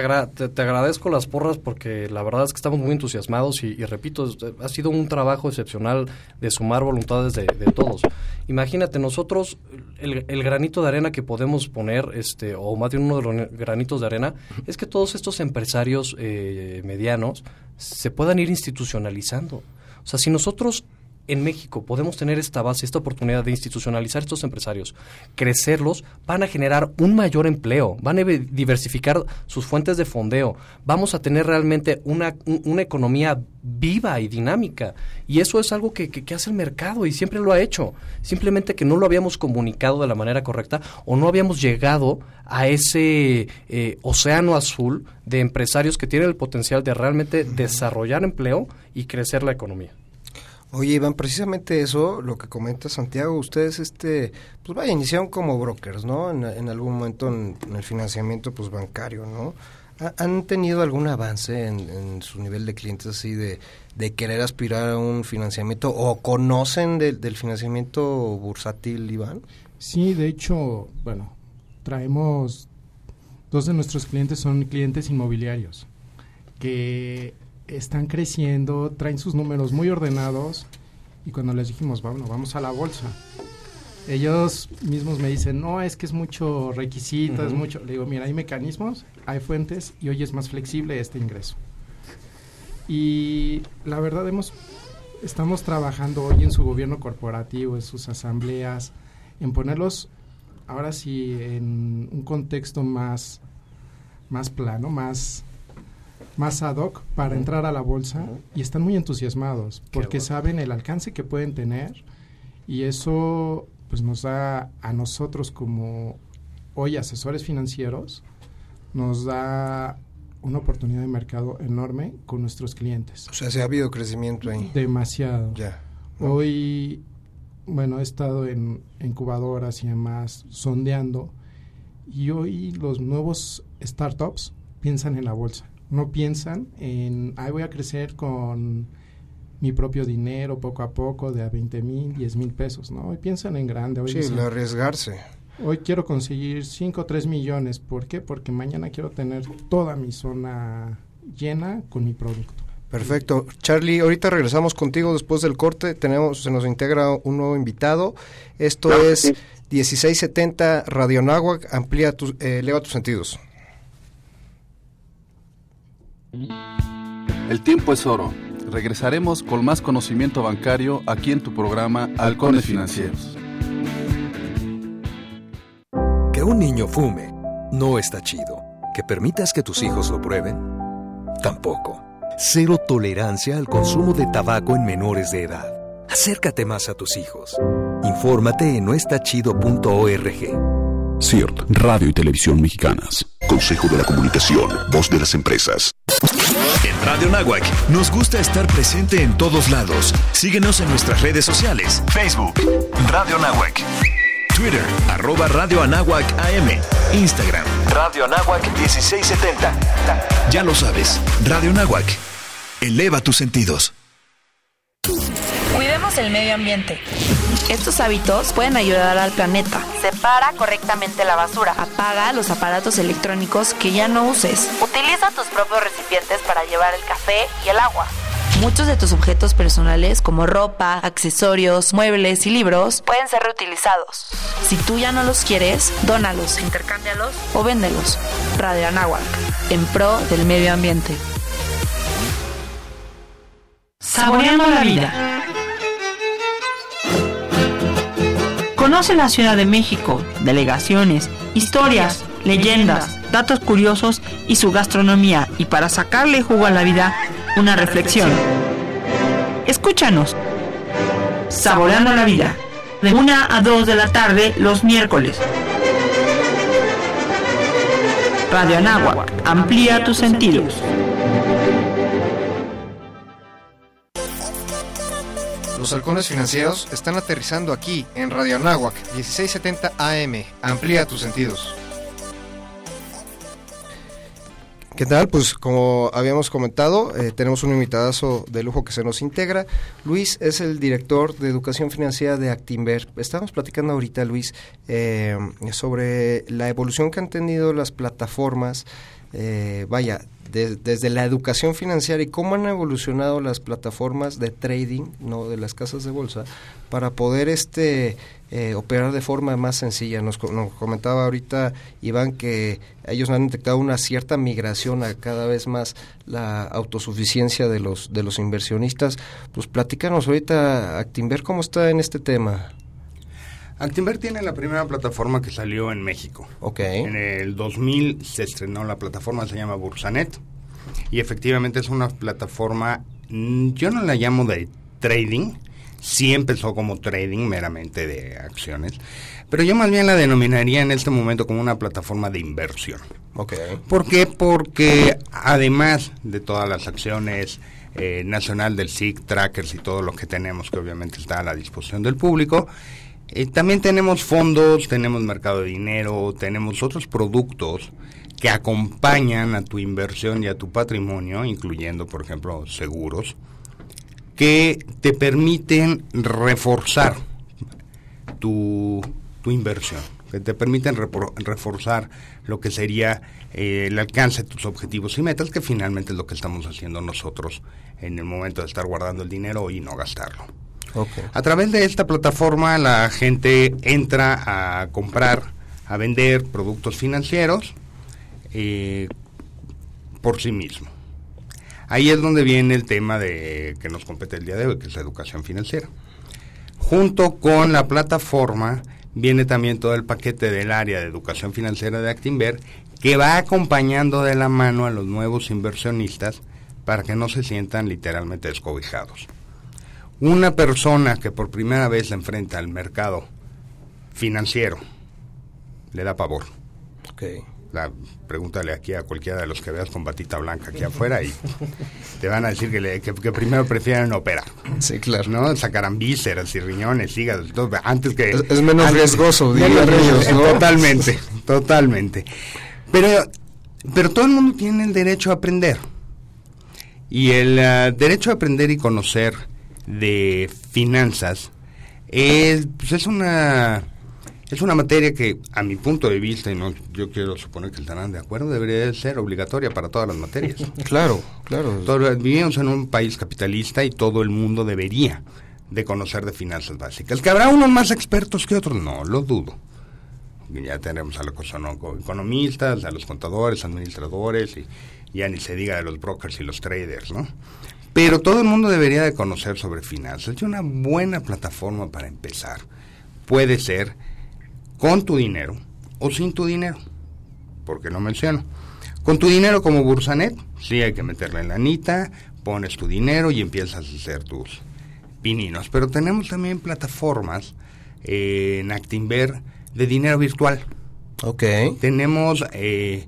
te, agradezco las porras porque la verdad es que estamos muy entusiasmados y, y repito, ha sido un trabajo excepcional de sumar voluntades de, de todos. Imagínate, nosotros, el, granito de arena que podemos poner, este, o más de uno de los granitos de arena, es que todos estos empresarios eh, medianos se puedan ir institucionalizando. O sea, si nosotros en México podemos tener esta base, esta oportunidad de institucionalizar estos empresarios, crecerlos, van a generar un mayor empleo, van a diversificar sus fuentes de fondeo, vamos a tener realmente una, una economía viva y dinámica. Y eso es algo que, que, que, hace el mercado y siempre lo ha hecho. Simplemente que no lo habíamos comunicado de la manera correcta o no habíamos llegado a ese eh, océano azul de empresarios que tienen el potencial de realmente desarrollar empleo y crecer la economía. Oye, Iván, precisamente eso, lo que comenta Santiago, ustedes, este, pues vaya, iniciaron como brokers, ¿no? En, algún momento en, el financiamiento, pues bancario, ¿no? ¿Han tenido algún avance en, su nivel de clientes así de, querer aspirar a un financiamiento o conocen de, del financiamiento bursátil, Iván? Sí, de hecho, bueno, traemos, dos de nuestros clientes son clientes inmobiliarios que están creciendo, traen sus números muy ordenados y cuando les dijimos, bueno, vamos a la bolsa, ellos mismos me dicen, no, es que es mucho requisito, uh -huh. es mucho. Le digo, mira, hay mecanismos, hay fuentes y hoy es más flexible este ingreso. Y la verdad hemos estamos trabajando hoy en su gobierno corporativo, en sus asambleas, en ponerlos ahora sí en un contexto más, más plano, más, más ad hoc para entrar a la bolsa y están muy entusiasmados porque saben el alcance que pueden tener y eso pues nos da a nosotros como hoy asesores financieros nos da una oportunidad de mercado enorme con nuestros clientes. O sea, se ha habido crecimiento ahí. Demasiado. Ya. Hoy, bueno, he estado en incubadoras y demás sondeando y hoy los nuevos startups piensan en la bolsa. No piensan en, ay, voy a crecer con mi propio dinero poco a poco de a 20 mil, 10 mil pesos, ¿no? Hoy piensan en grande. Hoy sí, dicen, arriesgarse. Hoy quiero conseguir 5 o 3 millones. ¿Por qué? Porque mañana quiero tener toda mi zona llena con mi producto. Perfecto. Charlie, ahorita regresamos contigo después del corte. Tenemos, se nos integra un nuevo invitado. Esto es 1670 Radio Náhuac. Amplía tus, eh, eleva tus sentidos. El tiempo es oro. Regresaremos con más conocimiento bancario aquí en tu programa Halcones Financieros. Que un niño fume no está chido. Que permitas que tus hijos lo prueben, tampoco. Cero tolerancia al consumo de tabaco en menores de edad. Acércate más a tus hijos. Infórmate en noestachido.org. CIRT, Radio y Televisión Mexicanas. Consejo de la Comunicación, voz de las empresas. En Radio Nahuac nos gusta estar presente en todos lados. Síguenos en nuestras redes sociales. Facebook, Radio Nahuac. Twitter, arroba Radio Anáhuac AM. Instagram, Radio Anáhuac 1670. Ya lo sabes, Radio Nahuac. Eleva tus sentidos. Cuidemos el medio ambiente. Estos hábitos pueden ayudar al planeta. Separa correctamente la basura. Apaga los aparatos electrónicos que ya no uses. Utiliza tus propios recipientes para llevar el café y el agua. Muchos de tus objetos personales, como ropa, accesorios, muebles y libros, pueden ser reutilizados. Si tú ya no los quieres, dónalos, intercámbialos o véndelos. Radio Anáhuac, en pro del medio ambiente. Saboreando la vida. Conoce la Ciudad de México, delegaciones, historias, leyendas, datos curiosos y su gastronomía. Y para sacarle jugo a la vida, una reflexión. Escúchanos. Saboreando la vida. De 1 a 2 de la tarde los miércoles. Radio Anáhuac. Amplía tus sentidos. Los halcones financieros están aterrizando aquí en Radio Anáhuac 1670 AM. Amplía tus sentidos. ¿Qué tal? Pues como habíamos comentado, eh, tenemos un invitadazo de lujo que se nos integra. Luis es el director de educación financiera de Actimber. Estábamos platicando ahorita, Luis, eh, sobre la evolución que han tenido las plataformas, eh, vaya, de, desde la educación financiera y cómo han evolucionado las plataformas de trading, no de las casas de bolsa, para poder este eh, operar de forma más sencilla. Nos, nos, comentaba ahorita Iván que ellos han detectado una cierta migración a cada vez más la autosuficiencia de los de los inversionistas. Pues platícanos ahorita, Actimber, ¿cómo está en este tema? Actimber tiene la primera plataforma que salió en México. Ok. En el 2000 se estrenó la plataforma, se llama Bursanet. Y efectivamente es una plataforma, yo no la llamo de trading, sí empezó como trading meramente de acciones, pero yo más bien la denominaría en este momento como una plataforma de inversión. Ok. ¿Por qué? Porque además de todas las acciones eh, nacional del SIC, trackers y todo lo que tenemos, que obviamente está a la disposición del público, eh, también tenemos fondos, tenemos mercado de dinero, tenemos otros productos que acompañan a tu inversión y a tu patrimonio, incluyendo, por ejemplo, seguros, que te permiten reforzar tu, tu inversión, que te permiten reforzar lo que sería eh, el alcance de tus objetivos y metas, que finalmente es lo que estamos haciendo nosotros en el momento de estar guardando el dinero y no gastarlo. A través de esta plataforma la gente entra a comprar, a vender productos financieros eh, por sí mismo. Ahí es donde viene el tema de que nos compete el día de hoy, que es la educación financiera. Junto con la plataforma viene también todo el paquete del área de educación financiera de Actinver, que va acompañando de la mano a los nuevos inversionistas para que no se sientan literalmente descobijados. Una persona que por primera vez se enfrenta al mercado financiero le da pavor. Okay. La, pregúntale aquí a cualquiera de los que veas con batita blanca aquí afuera y te van a decir que, le, que, primero prefieren operar. Sí, claro. ¿no? Sacarán vísceras y riñones, hígados, todo, antes que... Es, menos riesgoso, menos ¿no? Totalmente, totalmente. Pero, pero todo el mundo tiene el derecho a aprender. Y el uh, derecho a aprender y conocer de finanzas es, pues es una es una materia que, a mi punto de vista, y no yo quiero suponer que estarán de acuerdo, debería ser obligatoria para todas las materias. [laughs] claro, claro. vivimos en un país capitalista y todo el mundo debería de conocer de finanzas básicas. Que habrá unos más expertos que otros, no lo dudo. Ya tenemos a los economistas, a los contadores, administradores, y ya ni se diga de los brokers y los traders, ¿no? Pero todo el mundo debería de conocer sobre finanzas. Es una buena plataforma para empezar. Puede ser con tu dinero o sin tu dinero, porque lo menciono. Con tu dinero como Bursanet, sí hay que meterle en la anita, pones tu dinero y empiezas a hacer tus pininos. Pero tenemos también plataformas eh, en Actinver de dinero virtual. Ok. Tenemos eh,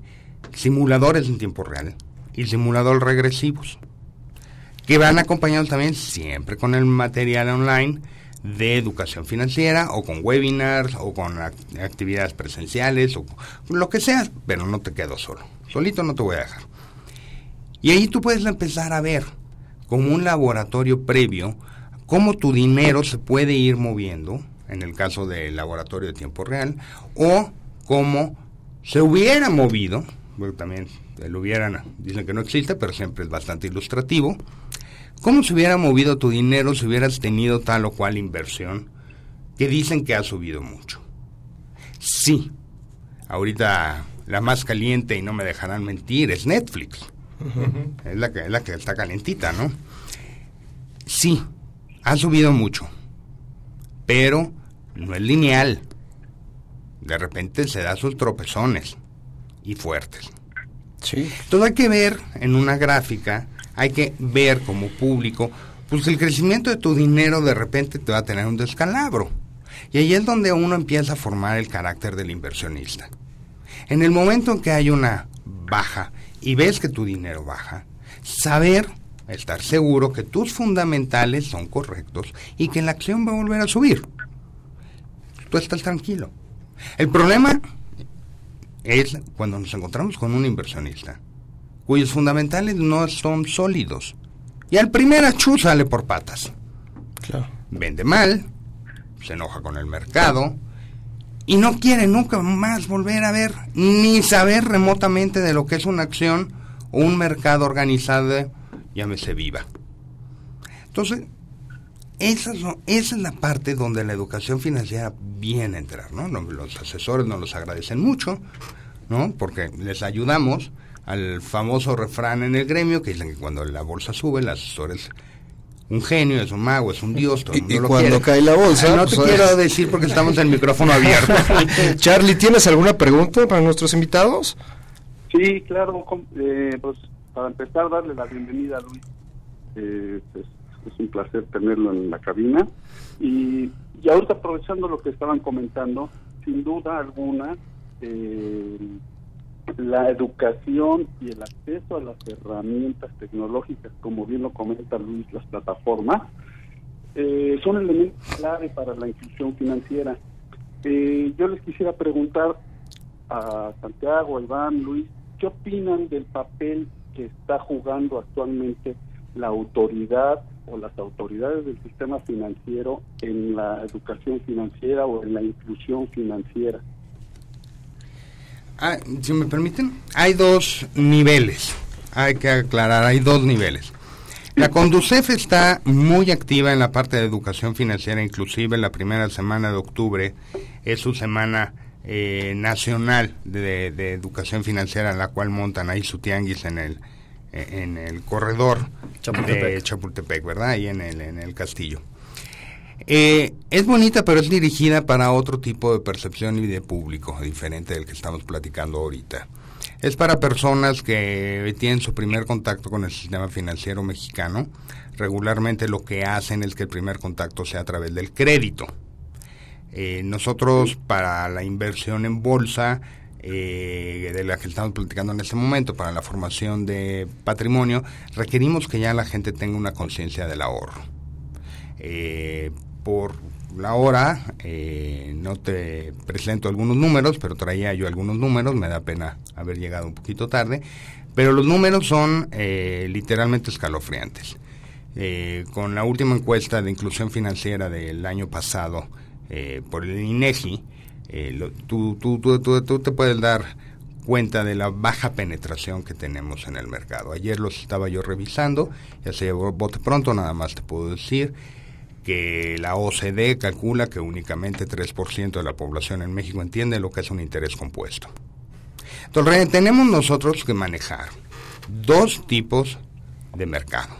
simuladores en tiempo real y simuladores regresivos que van acompañados también siempre con el material online de educación financiera o con webinars o con actividades presenciales o lo que sea, pero no te quedo solo. Solito no te voy a dejar. Y ahí tú puedes empezar a ver como un laboratorio previo cómo tu dinero se puede ir moviendo, en el caso del laboratorio de tiempo real, o cómo se hubiera movido, porque también lo hubieran, dicen que no existe, pero siempre es bastante ilustrativo, ¿Cómo se hubiera movido tu dinero si hubieras tenido tal o cual inversión que dicen que ha subido mucho? Sí, ahorita la más caliente y no me dejarán mentir es Netflix. es, la que, es la que está calentita, ¿no? Sí, ha subido mucho, pero no es lineal. De repente se da sus tropezones y fuertes. Sí. Todo hay que ver en una gráfica hay que ver como público, pues el crecimiento de tu dinero de repente te va a tener un descalabro. Y ahí es donde uno empieza a formar el carácter del inversionista. En el momento en que hay una baja y ves que tu dinero baja, saber, estar seguro que tus fundamentales son correctos y que la acción va a volver a subir. Tú estás tranquilo. El problema es cuando nos encontramos con un inversionista cuyos fundamentales no son sólidos. Y al primer achú sale por patas. Vende mal, se enoja con el mercado y no quiere nunca más volver a ver ni saber remotamente de lo que es una acción o un mercado organizado, llámese viva. Entonces, esa es, esa es la parte donde la educación financiera viene a entrar, ¿no? Los asesores nos los agradecen mucho, ¿no? Porque les ayudamos al famoso refrán en el gremio que dicen que cuando la bolsa sube, el asesor es un genio, es un mago, es un dios. Todo y, cuando cae la bolsa. no te pues, quiero decir porque estamos en el micrófono abierto. [laughs] Charlie, ¿tienes alguna pregunta para nuestros invitados? Sí, claro. Eh, pues para empezar, darle la bienvenida a Luis. Eh, pues, es un placer tenerlo en la cabina. Y, y ahorita aprovechando lo que estaban comentando, sin duda alguna, eh, la educación y el acceso a las herramientas tecnológicas, como bien lo comenta Luis, las plataformas, eh, son elementos clave para la inclusión financiera. Eh, yo les quisiera preguntar a Santiago, a Iván, Luis, ¿qué opinan del papel que está jugando actualmente la autoridad o las autoridades del sistema financiero en la educación financiera o en la inclusión financiera? Ah, si me permiten, hay dos niveles. Hay que aclarar, hay dos niveles. La Conducef está muy activa en la parte de educación financiera, inclusive la primera semana de octubre es su semana eh, nacional de, educación financiera, en la cual montan ahí su tianguis en el, eh, en el corredor Chapultepec. de Chapultepec, ¿verdad? Ahí en el, en el castillo. Eh, es bonita, pero es dirigida para otro tipo de percepción y de público, diferente del que estamos platicando ahorita. Es para personas que tienen su primer contacto con el sistema financiero mexicano. Regularmente lo que hacen es que el primer contacto sea a través del crédito. Eh, nosotros para la inversión en bolsa, eh, de la que estamos platicando en este momento, para la formación de patrimonio, requerimos que ya la gente tenga una conciencia del ahorro. Eh, por la hora, eh, no te presento algunos números, pero traía yo algunos números, me da pena haber llegado un poquito tarde, pero los números son eh, literalmente escalofriantes. Eh, con la última encuesta de inclusión financiera del año pasado por el INEGI, lo- tú, tú, tú- tú te puedes dar cuenta de la baja penetración que tenemos en el mercado. Ayer los estaba yo revisando, ya se llevó bote pronto, nada más te puedo decir que la OCDE calcula que únicamente 3% de la población en México entiende lo que es un interés compuesto. Entonces tenemos nosotros que manejar dos tipos de mercado.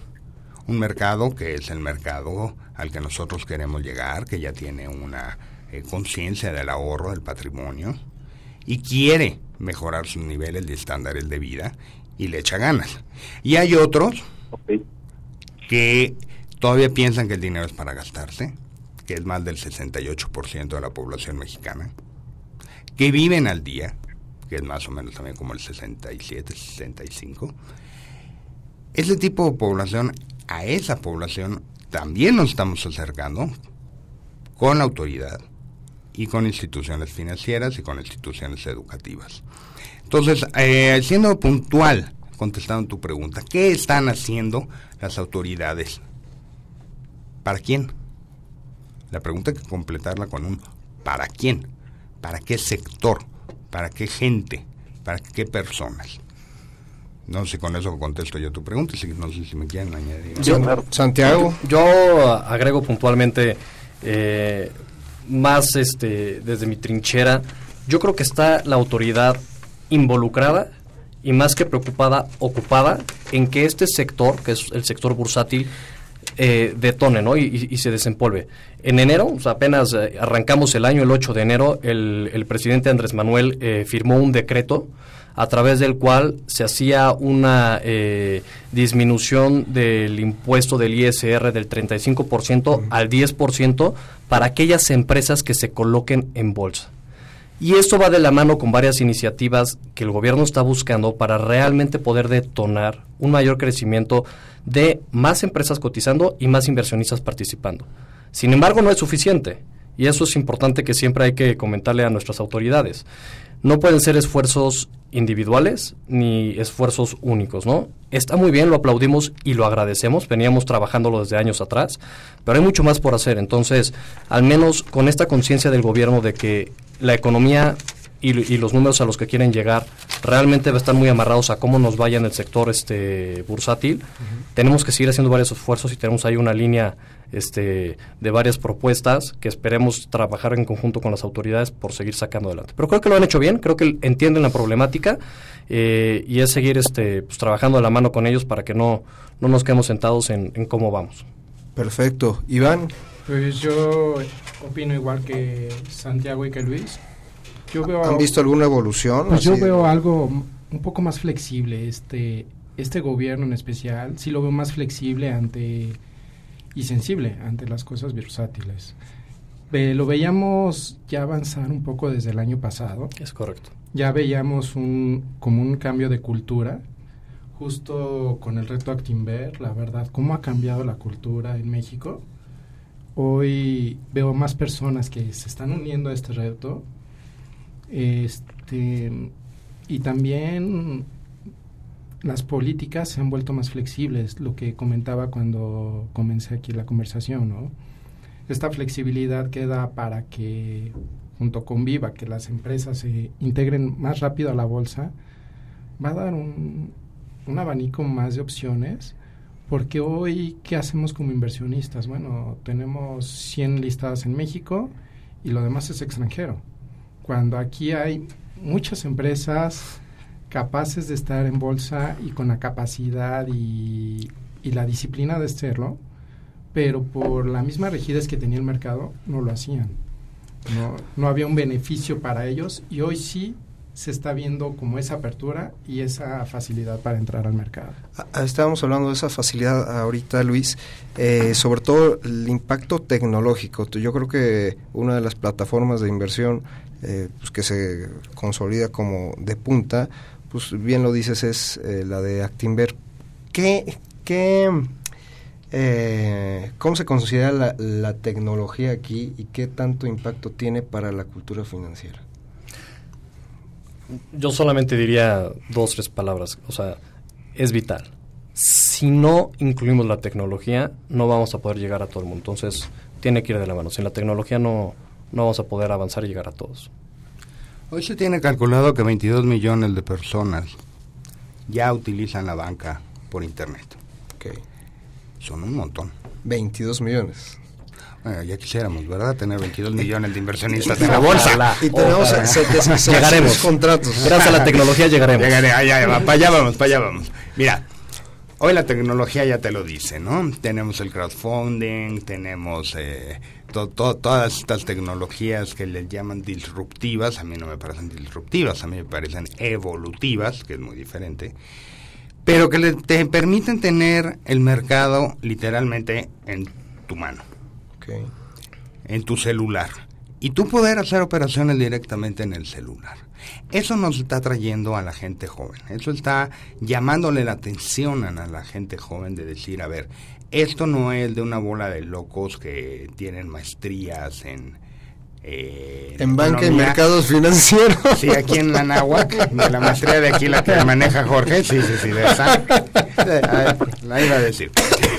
Un mercado que es el mercado al que nosotros queremos llegar, que ya tiene una eh, conciencia del ahorro, del patrimonio, y quiere mejorar sus niveles de estándares de vida y le echa ganas. Y hay otros que todavía piensan que el dinero es para gastarse, que es más del 68% de la población mexicana, que viven al día, que es más o menos también como el 67, 65. Ese tipo de población, a esa población también nos estamos acercando con la autoridad y con instituciones financieras y con instituciones educativas. Entonces, eh, siendo puntual, contestando tu pregunta, ¿qué están haciendo las autoridades? ¿Para quién? La pregunta hay que completarla con un ¿para quién? ¿Para qué sector? ¿Para qué gente? ¿Para qué personas? No sé si con eso contesto yo tu pregunta, si, no sé si me quieren añadir. Yo- Santiago. Yo agrego puntualmente eh, más este desde mi trinchera. Yo creo que está la autoridad involucrada y más que preocupada, ocupada en que este sector, que es el sector bursátil, eh, detone ¿no? y, se desempolve. En enero, o sea, apenas eh, arrancamos el año, el 8 de enero, el, el presidente Andrés Manuel eh, firmó un decreto a través del cual se hacía una eh, disminución del impuesto del ISR del 35% al 10% para aquellas empresas que se coloquen en bolsa. Y esto va de la mano con varias iniciativas que el gobierno está buscando para realmente poder detonar un mayor crecimiento de más empresas cotizando y más inversionistas participando. Sin embargo, no es suficiente. Y eso es importante que siempre hay que comentarle a nuestras autoridades. No pueden ser esfuerzos individuales ni esfuerzos únicos, ¿no? Está muy bien, lo aplaudimos y lo agradecemos, veníamos trabajándolo desde años atrás, pero hay mucho más por hacer. Entonces, al menos con esta conciencia del gobierno de que la economía y, y los números a los que quieren llegar realmente están muy amarrados a cómo nos vaya en el sector este bursátil, tenemos que seguir haciendo varios esfuerzos y tenemos ahí una línea este, de varias propuestas que esperemos trabajar en conjunto con las autoridades por seguir sacando adelante. Pero creo que lo han hecho bien, creo que entienden la problemática eh, y es seguir este, pues, trabajando de la mano con ellos para que no, no nos quedemos sentados en, en cómo vamos. Perfecto. Iván. Pues yo opino igual que Santiago y que Luis. Yo veo ¿Han visto alguna evolución? Pues yo veo algo un poco más flexible. Este, este gobierno en especial, sí lo veo más flexible ante y sensible ante las cosas bursátiles. Ve- lo veíamos ya avanzar un poco desde el año pasado. Es correcto. Ya veíamos un, como un cambio de cultura, justo con el reto Actinver, la verdad, cómo ha cambiado la cultura en México. Hoy veo más personas que se están uniendo a este reto. Este, y también las políticas se han vuelto más flexibles, lo que comentaba cuando comencé aquí la conversación, ¿no? Esta flexibilidad que da para que, junto con Viva, que las empresas se integren más rápido a la bolsa, va a dar un, un abanico más de opciones, porque hoy, ¿qué hacemos como inversionistas? Bueno, tenemos 100 listadas en México y lo demás es extranjero. Cuando aquí hay muchas empresas capaces de estar en bolsa y con la capacidad y, la disciplina de serlo, pero por la misma rigidez que tenía el mercado no lo hacían. No, no había un beneficio para ellos y hoy sí se está viendo como esa apertura y esa facilidad para entrar al mercado. Ah, estábamos hablando de esa facilidad ahorita, Luis, eh, sobre todo el impacto tecnológico. Yo creo que una de las plataformas de inversión eh, pues que se consolida como de punta, pues bien lo dices, es eh, la de Actinver. ¿Qué, qué, ¿Cómo se considera la, la tecnología aquí y qué tanto impacto tiene para la cultura financiera? yo solamente diría dos, tres palabras. O sea, es vital. Si no incluimos la tecnología, no vamos a poder llegar a todo el mundo. Entonces, tiene que ir de la mano. Sin la tecnología no, no vamos a poder avanzar y llegar a todos. Hoy se tiene calculado que 22 millones de personas ya utilizan la banca por Internet. Okay. Son un montón. 22 millones. Bueno, ya quisiéramos, ¿verdad? Tener 22 millones de inversionistas en la bolsa. Y tenemos llegaremos. contratos. Gracias a la tecnología llegaremos. Llegaré, allá, para allá vamos, para allá vamos. Mira, hoy la tecnología ya te lo dice, ¿no? Tenemos el crowdfunding, tenemos eh, todas estas tecnologías que les llaman disruptivas. A mí no me parecen disruptivas, a mí me parecen evolutivas, que es muy diferente. Pero que le, te permiten tener el mercado literalmente en tu mano en tu celular. Y tú poder hacer operaciones directamente en el celular. Eso nos está trayendo a la gente joven. Eso está llamándole la atención a la gente joven de decir, a ver, esto no es de una bola de locos que tienen maestrías en, eh, en banca y mercados financieros. Sí, aquí en la Nahuac, de la maestría de aquí la que maneja Jorge, sí, sí, sí, de esa. La iba a decir.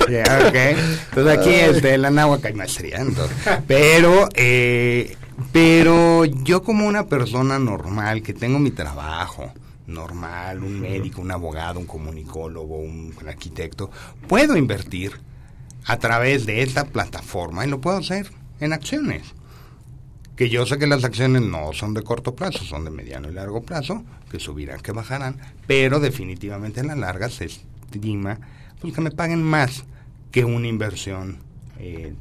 Entonces aquí es de la Nahuac hay maestría. Entonces. Pero, eh, pero yo como una persona normal, que tengo mi trabajo, normal, un médico, un abogado, un comunicólogo, un arquitecto, puedo invertir a través de esta plataforma y lo puedo hacer en acciones que yo sé que las acciones no son de corto plazo, son de mediano y largo plazo, que subirán, que bajarán, pero definitivamente en la larga se estima pues, que me paguen más que una inversión eh,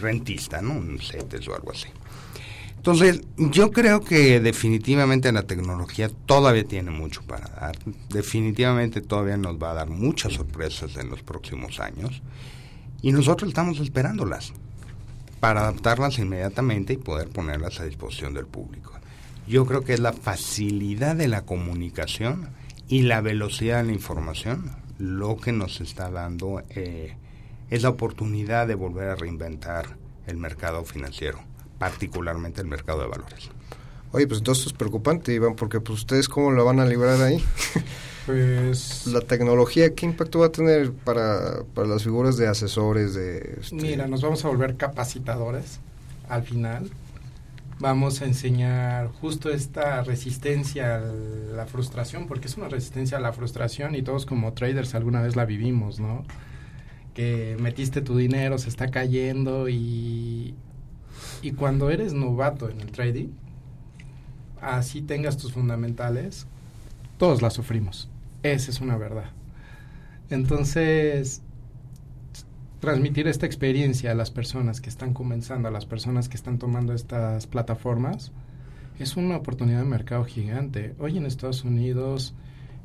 rentista, ¿no? Un CETES o algo así. Entonces, yo creo que definitivamente la tecnología todavía tiene mucho para dar. Definitivamente todavía nos va a dar muchas sorpresas en los próximos años. Y nosotros estamos esperándolas para adaptarlas inmediatamente y poder ponerlas a disposición del público. Yo creo que es la facilidad de la comunicación y la velocidad de la información lo que nos está dando eh, es la oportunidad de volver a reinventar el mercado financiero, particularmente el mercado de valores. Oye, pues entonces es preocupante, Iván, porque pues ustedes cómo lo van a librar ahí. [laughs] Pues la tecnología, ¿qué impacto va a tener para, para las figuras de asesores? de este? Mira, nos vamos a volver capacitadores al final. Vamos a enseñar justo esta resistencia a la frustración, porque es una resistencia a la frustración y todos como traders alguna vez la vivimos, ¿no? Que metiste tu dinero, se está cayendo y, y cuando eres novato en el trading, así tengas tus fundamentales, todos la sufrimos. Esa es una verdad. Entonces, transmitir esta experiencia a las personas que están comenzando, a las personas que están tomando estas plataformas, es una oportunidad de mercado gigante. Hoy en Estados Unidos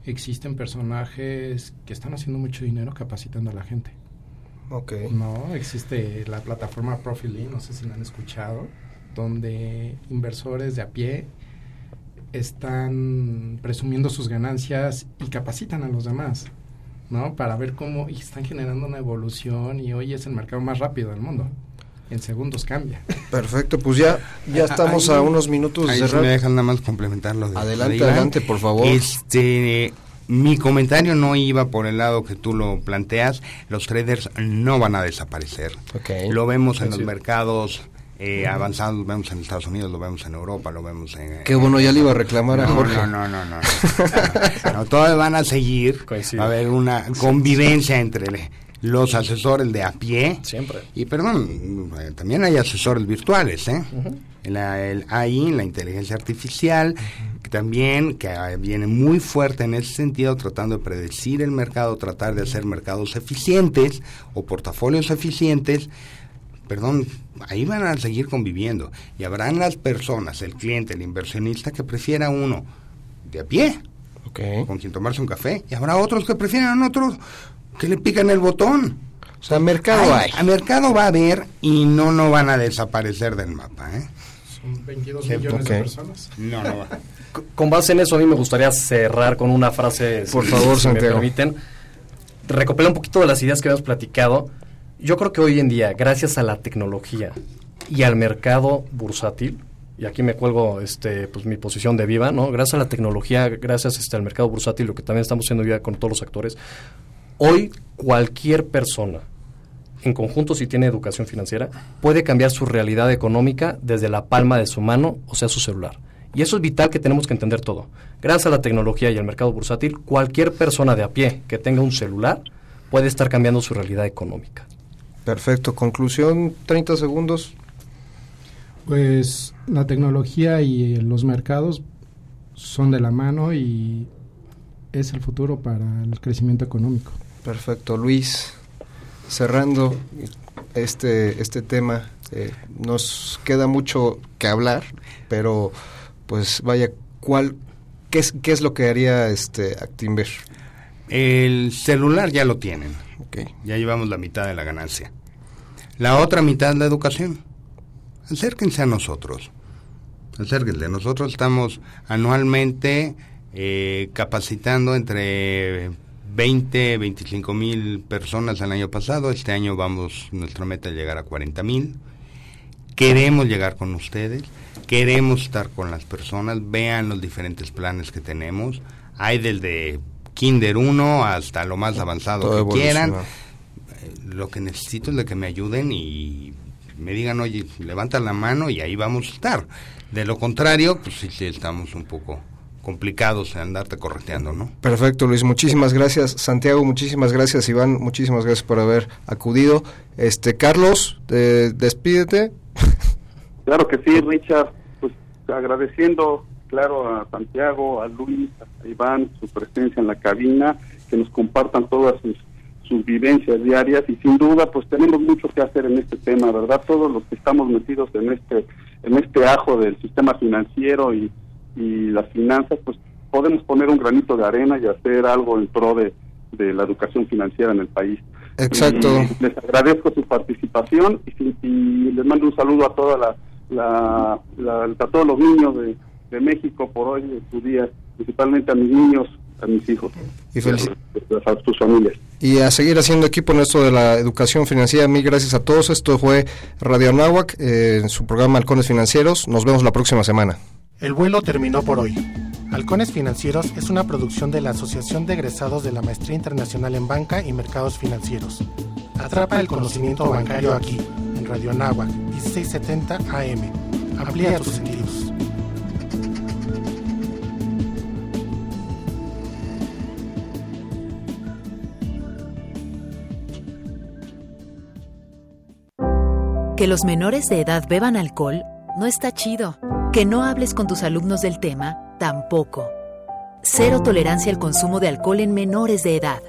existen personajes que están haciendo mucho dinero capacitando a la gente. Ok. No, existe la plataforma Profilin, no sé si la han escuchado, donde inversores de a pie están presumiendo sus ganancias y capacitan a los demás, ¿no? Para ver cómo y están generando una evolución y hoy es el mercado más rápido del mundo. En segundos cambia. Perfecto, pues ya ya estamos a unos minutos de cerrar. me dejan nada más complementarlo. De adelante, adelante, por favor. Este, mi comentario no iba por el lado que tú lo planteas. Los traders no van a desaparecer. Okay. Lo vemos en los mercados eh, avanzados, lo vemos en Estados Unidos, lo vemos en Europa, lo vemos en... Qué bueno, ya le iba a reclamar a Jorge. No, no, no, no. no, todos van a seguir, va a haber una convivencia entre los asesores de a pie. Siempre. Y perdón, también hay asesores virtuales, ¿eh? el AI, la inteligencia artificial, también que viene muy fuerte en ese sentido, tratando de predecir el mercado, tratar de hacer mercados eficientes o portafolios eficientes. Perdón, ahí van a seguir conviviendo. Y habrán las personas, el cliente, el inversionista, que prefiera uno de a pie, con quien tomarse un café. Y habrá otros que prefieran otros que le pican el botón. O sea, mercado hay. A mercado va a haber y no, no van a desaparecer del mapa. ¿eh? Son 22 millones de personas. No, no va. [laughs] Con base en eso, a mí me gustaría cerrar con una frase, Por favor, si me permiten. Recopilar un poquito de las ideas que habíamos platicado. Yo creo que hoy en día, gracias a la tecnología y al mercado bursátil, y aquí me cuelgo este, pues, mi posición de viva, ¿no? Gracias a la tecnología, gracias este, al mercado bursátil, lo que también estamos haciendo ya con todos los actores, hoy cualquier persona, en conjunto si tiene educación financiera, puede cambiar su realidad económica desde la palma de su mano, o sea, su celular. Y eso es vital que tenemos que entender todo. Gracias a la tecnología y al mercado bursátil, cualquier persona de a pie que tenga un celular puede estar cambiando su realidad económica. Perfecto. Conclusión, 30 segundos. Pues la tecnología y los mercados son de la mano y es el futuro para el crecimiento económico. Perfecto. Luis, cerrando este, este tema, eh, nos queda mucho que hablar, pero pues vaya, ¿cuál, qué, es, qué es lo que haría este Actinver? El celular ya lo tienen. Okay. Ya llevamos la mitad de la ganancia. La otra mitad es la educación. Acérquense a nosotros. Acérquense. Nosotros estamos anualmente eh, capacitando entre 20, 25 mil personas el año pasado. Este año vamos, nuestra meta es llegar a 40 mil. Queremos llegar con ustedes. Queremos estar con las personas. Vean los diferentes planes que tenemos. Hay desde Kinder 1 hasta lo más avanzado Todo que quieran. evoluciona. Lo que necesito es de que me ayuden y me digan, oye, levanta la mano y ahí vamos a estar. De lo contrario, pues sí, sí estamos un poco complicados en andarte correteando, ¿no? Perfecto, Luis. Muchísimas gracias. Santiago, muchísimas gracias. Iván, muchísimas gracias por haber acudido. Este, Carlos, eh, despídete. Claro que sí, Richard. Pues agradeciendo, claro, a Santiago, a Luis, a Iván, su presencia en la cabina, que nos compartan todas sus, sus vivencias diarias y sin duda, pues tenemos mucho que hacer en este tema, ¿verdad? Todos los que estamos metidos en este en este ajo del sistema financiero y, y las finanzas, pues podemos poner un granito de arena y hacer algo en pro de, de la educación financiera en el país. Exacto. Y les agradezco su participación y, y les mando un saludo a toda la, la, la- a todos los niños de, de México por hoy en su día, principalmente a mis niños, a mis hijos, Y felici- a, a sus familias. Y a seguir haciendo equipo en esto de la educación financiera. Mil gracias a todos. Esto fue Radio Anáhuac eh, en su programa Halcones Financieros. Nos vemos la próxima semana. El vuelo terminó por hoy. Halcones Financieros es una producción de la Asociación de Egresados de la Maestría Internacional en Banca y Mercados Financieros. Atrapa el conocimiento bancario aquí, Radio Anáhuac, 1670 AM. Amplía tus sentidos. Que los menores de edad beban alcohol no está chido. Que no hables con tus alumnos del tema tampoco. Cero tolerancia al consumo de alcohol en menores de edad.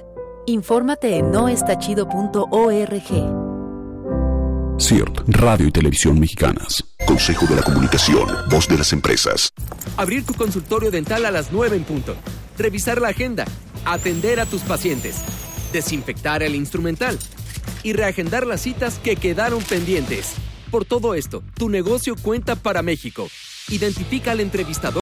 Infórmate en noestachido.org. CIRT, Radio y Televisión Mexicanas. Consejo de la Comunicación, voz de las empresas. Abrir tu consultorio dental a las 9 en punto. Revisar la agenda. Atender a tus pacientes. Desinfectar el instrumental. Y reagendar las citas que quedaron pendientes. Por todo esto, tu negocio cuenta para México. Identifica al entrevistador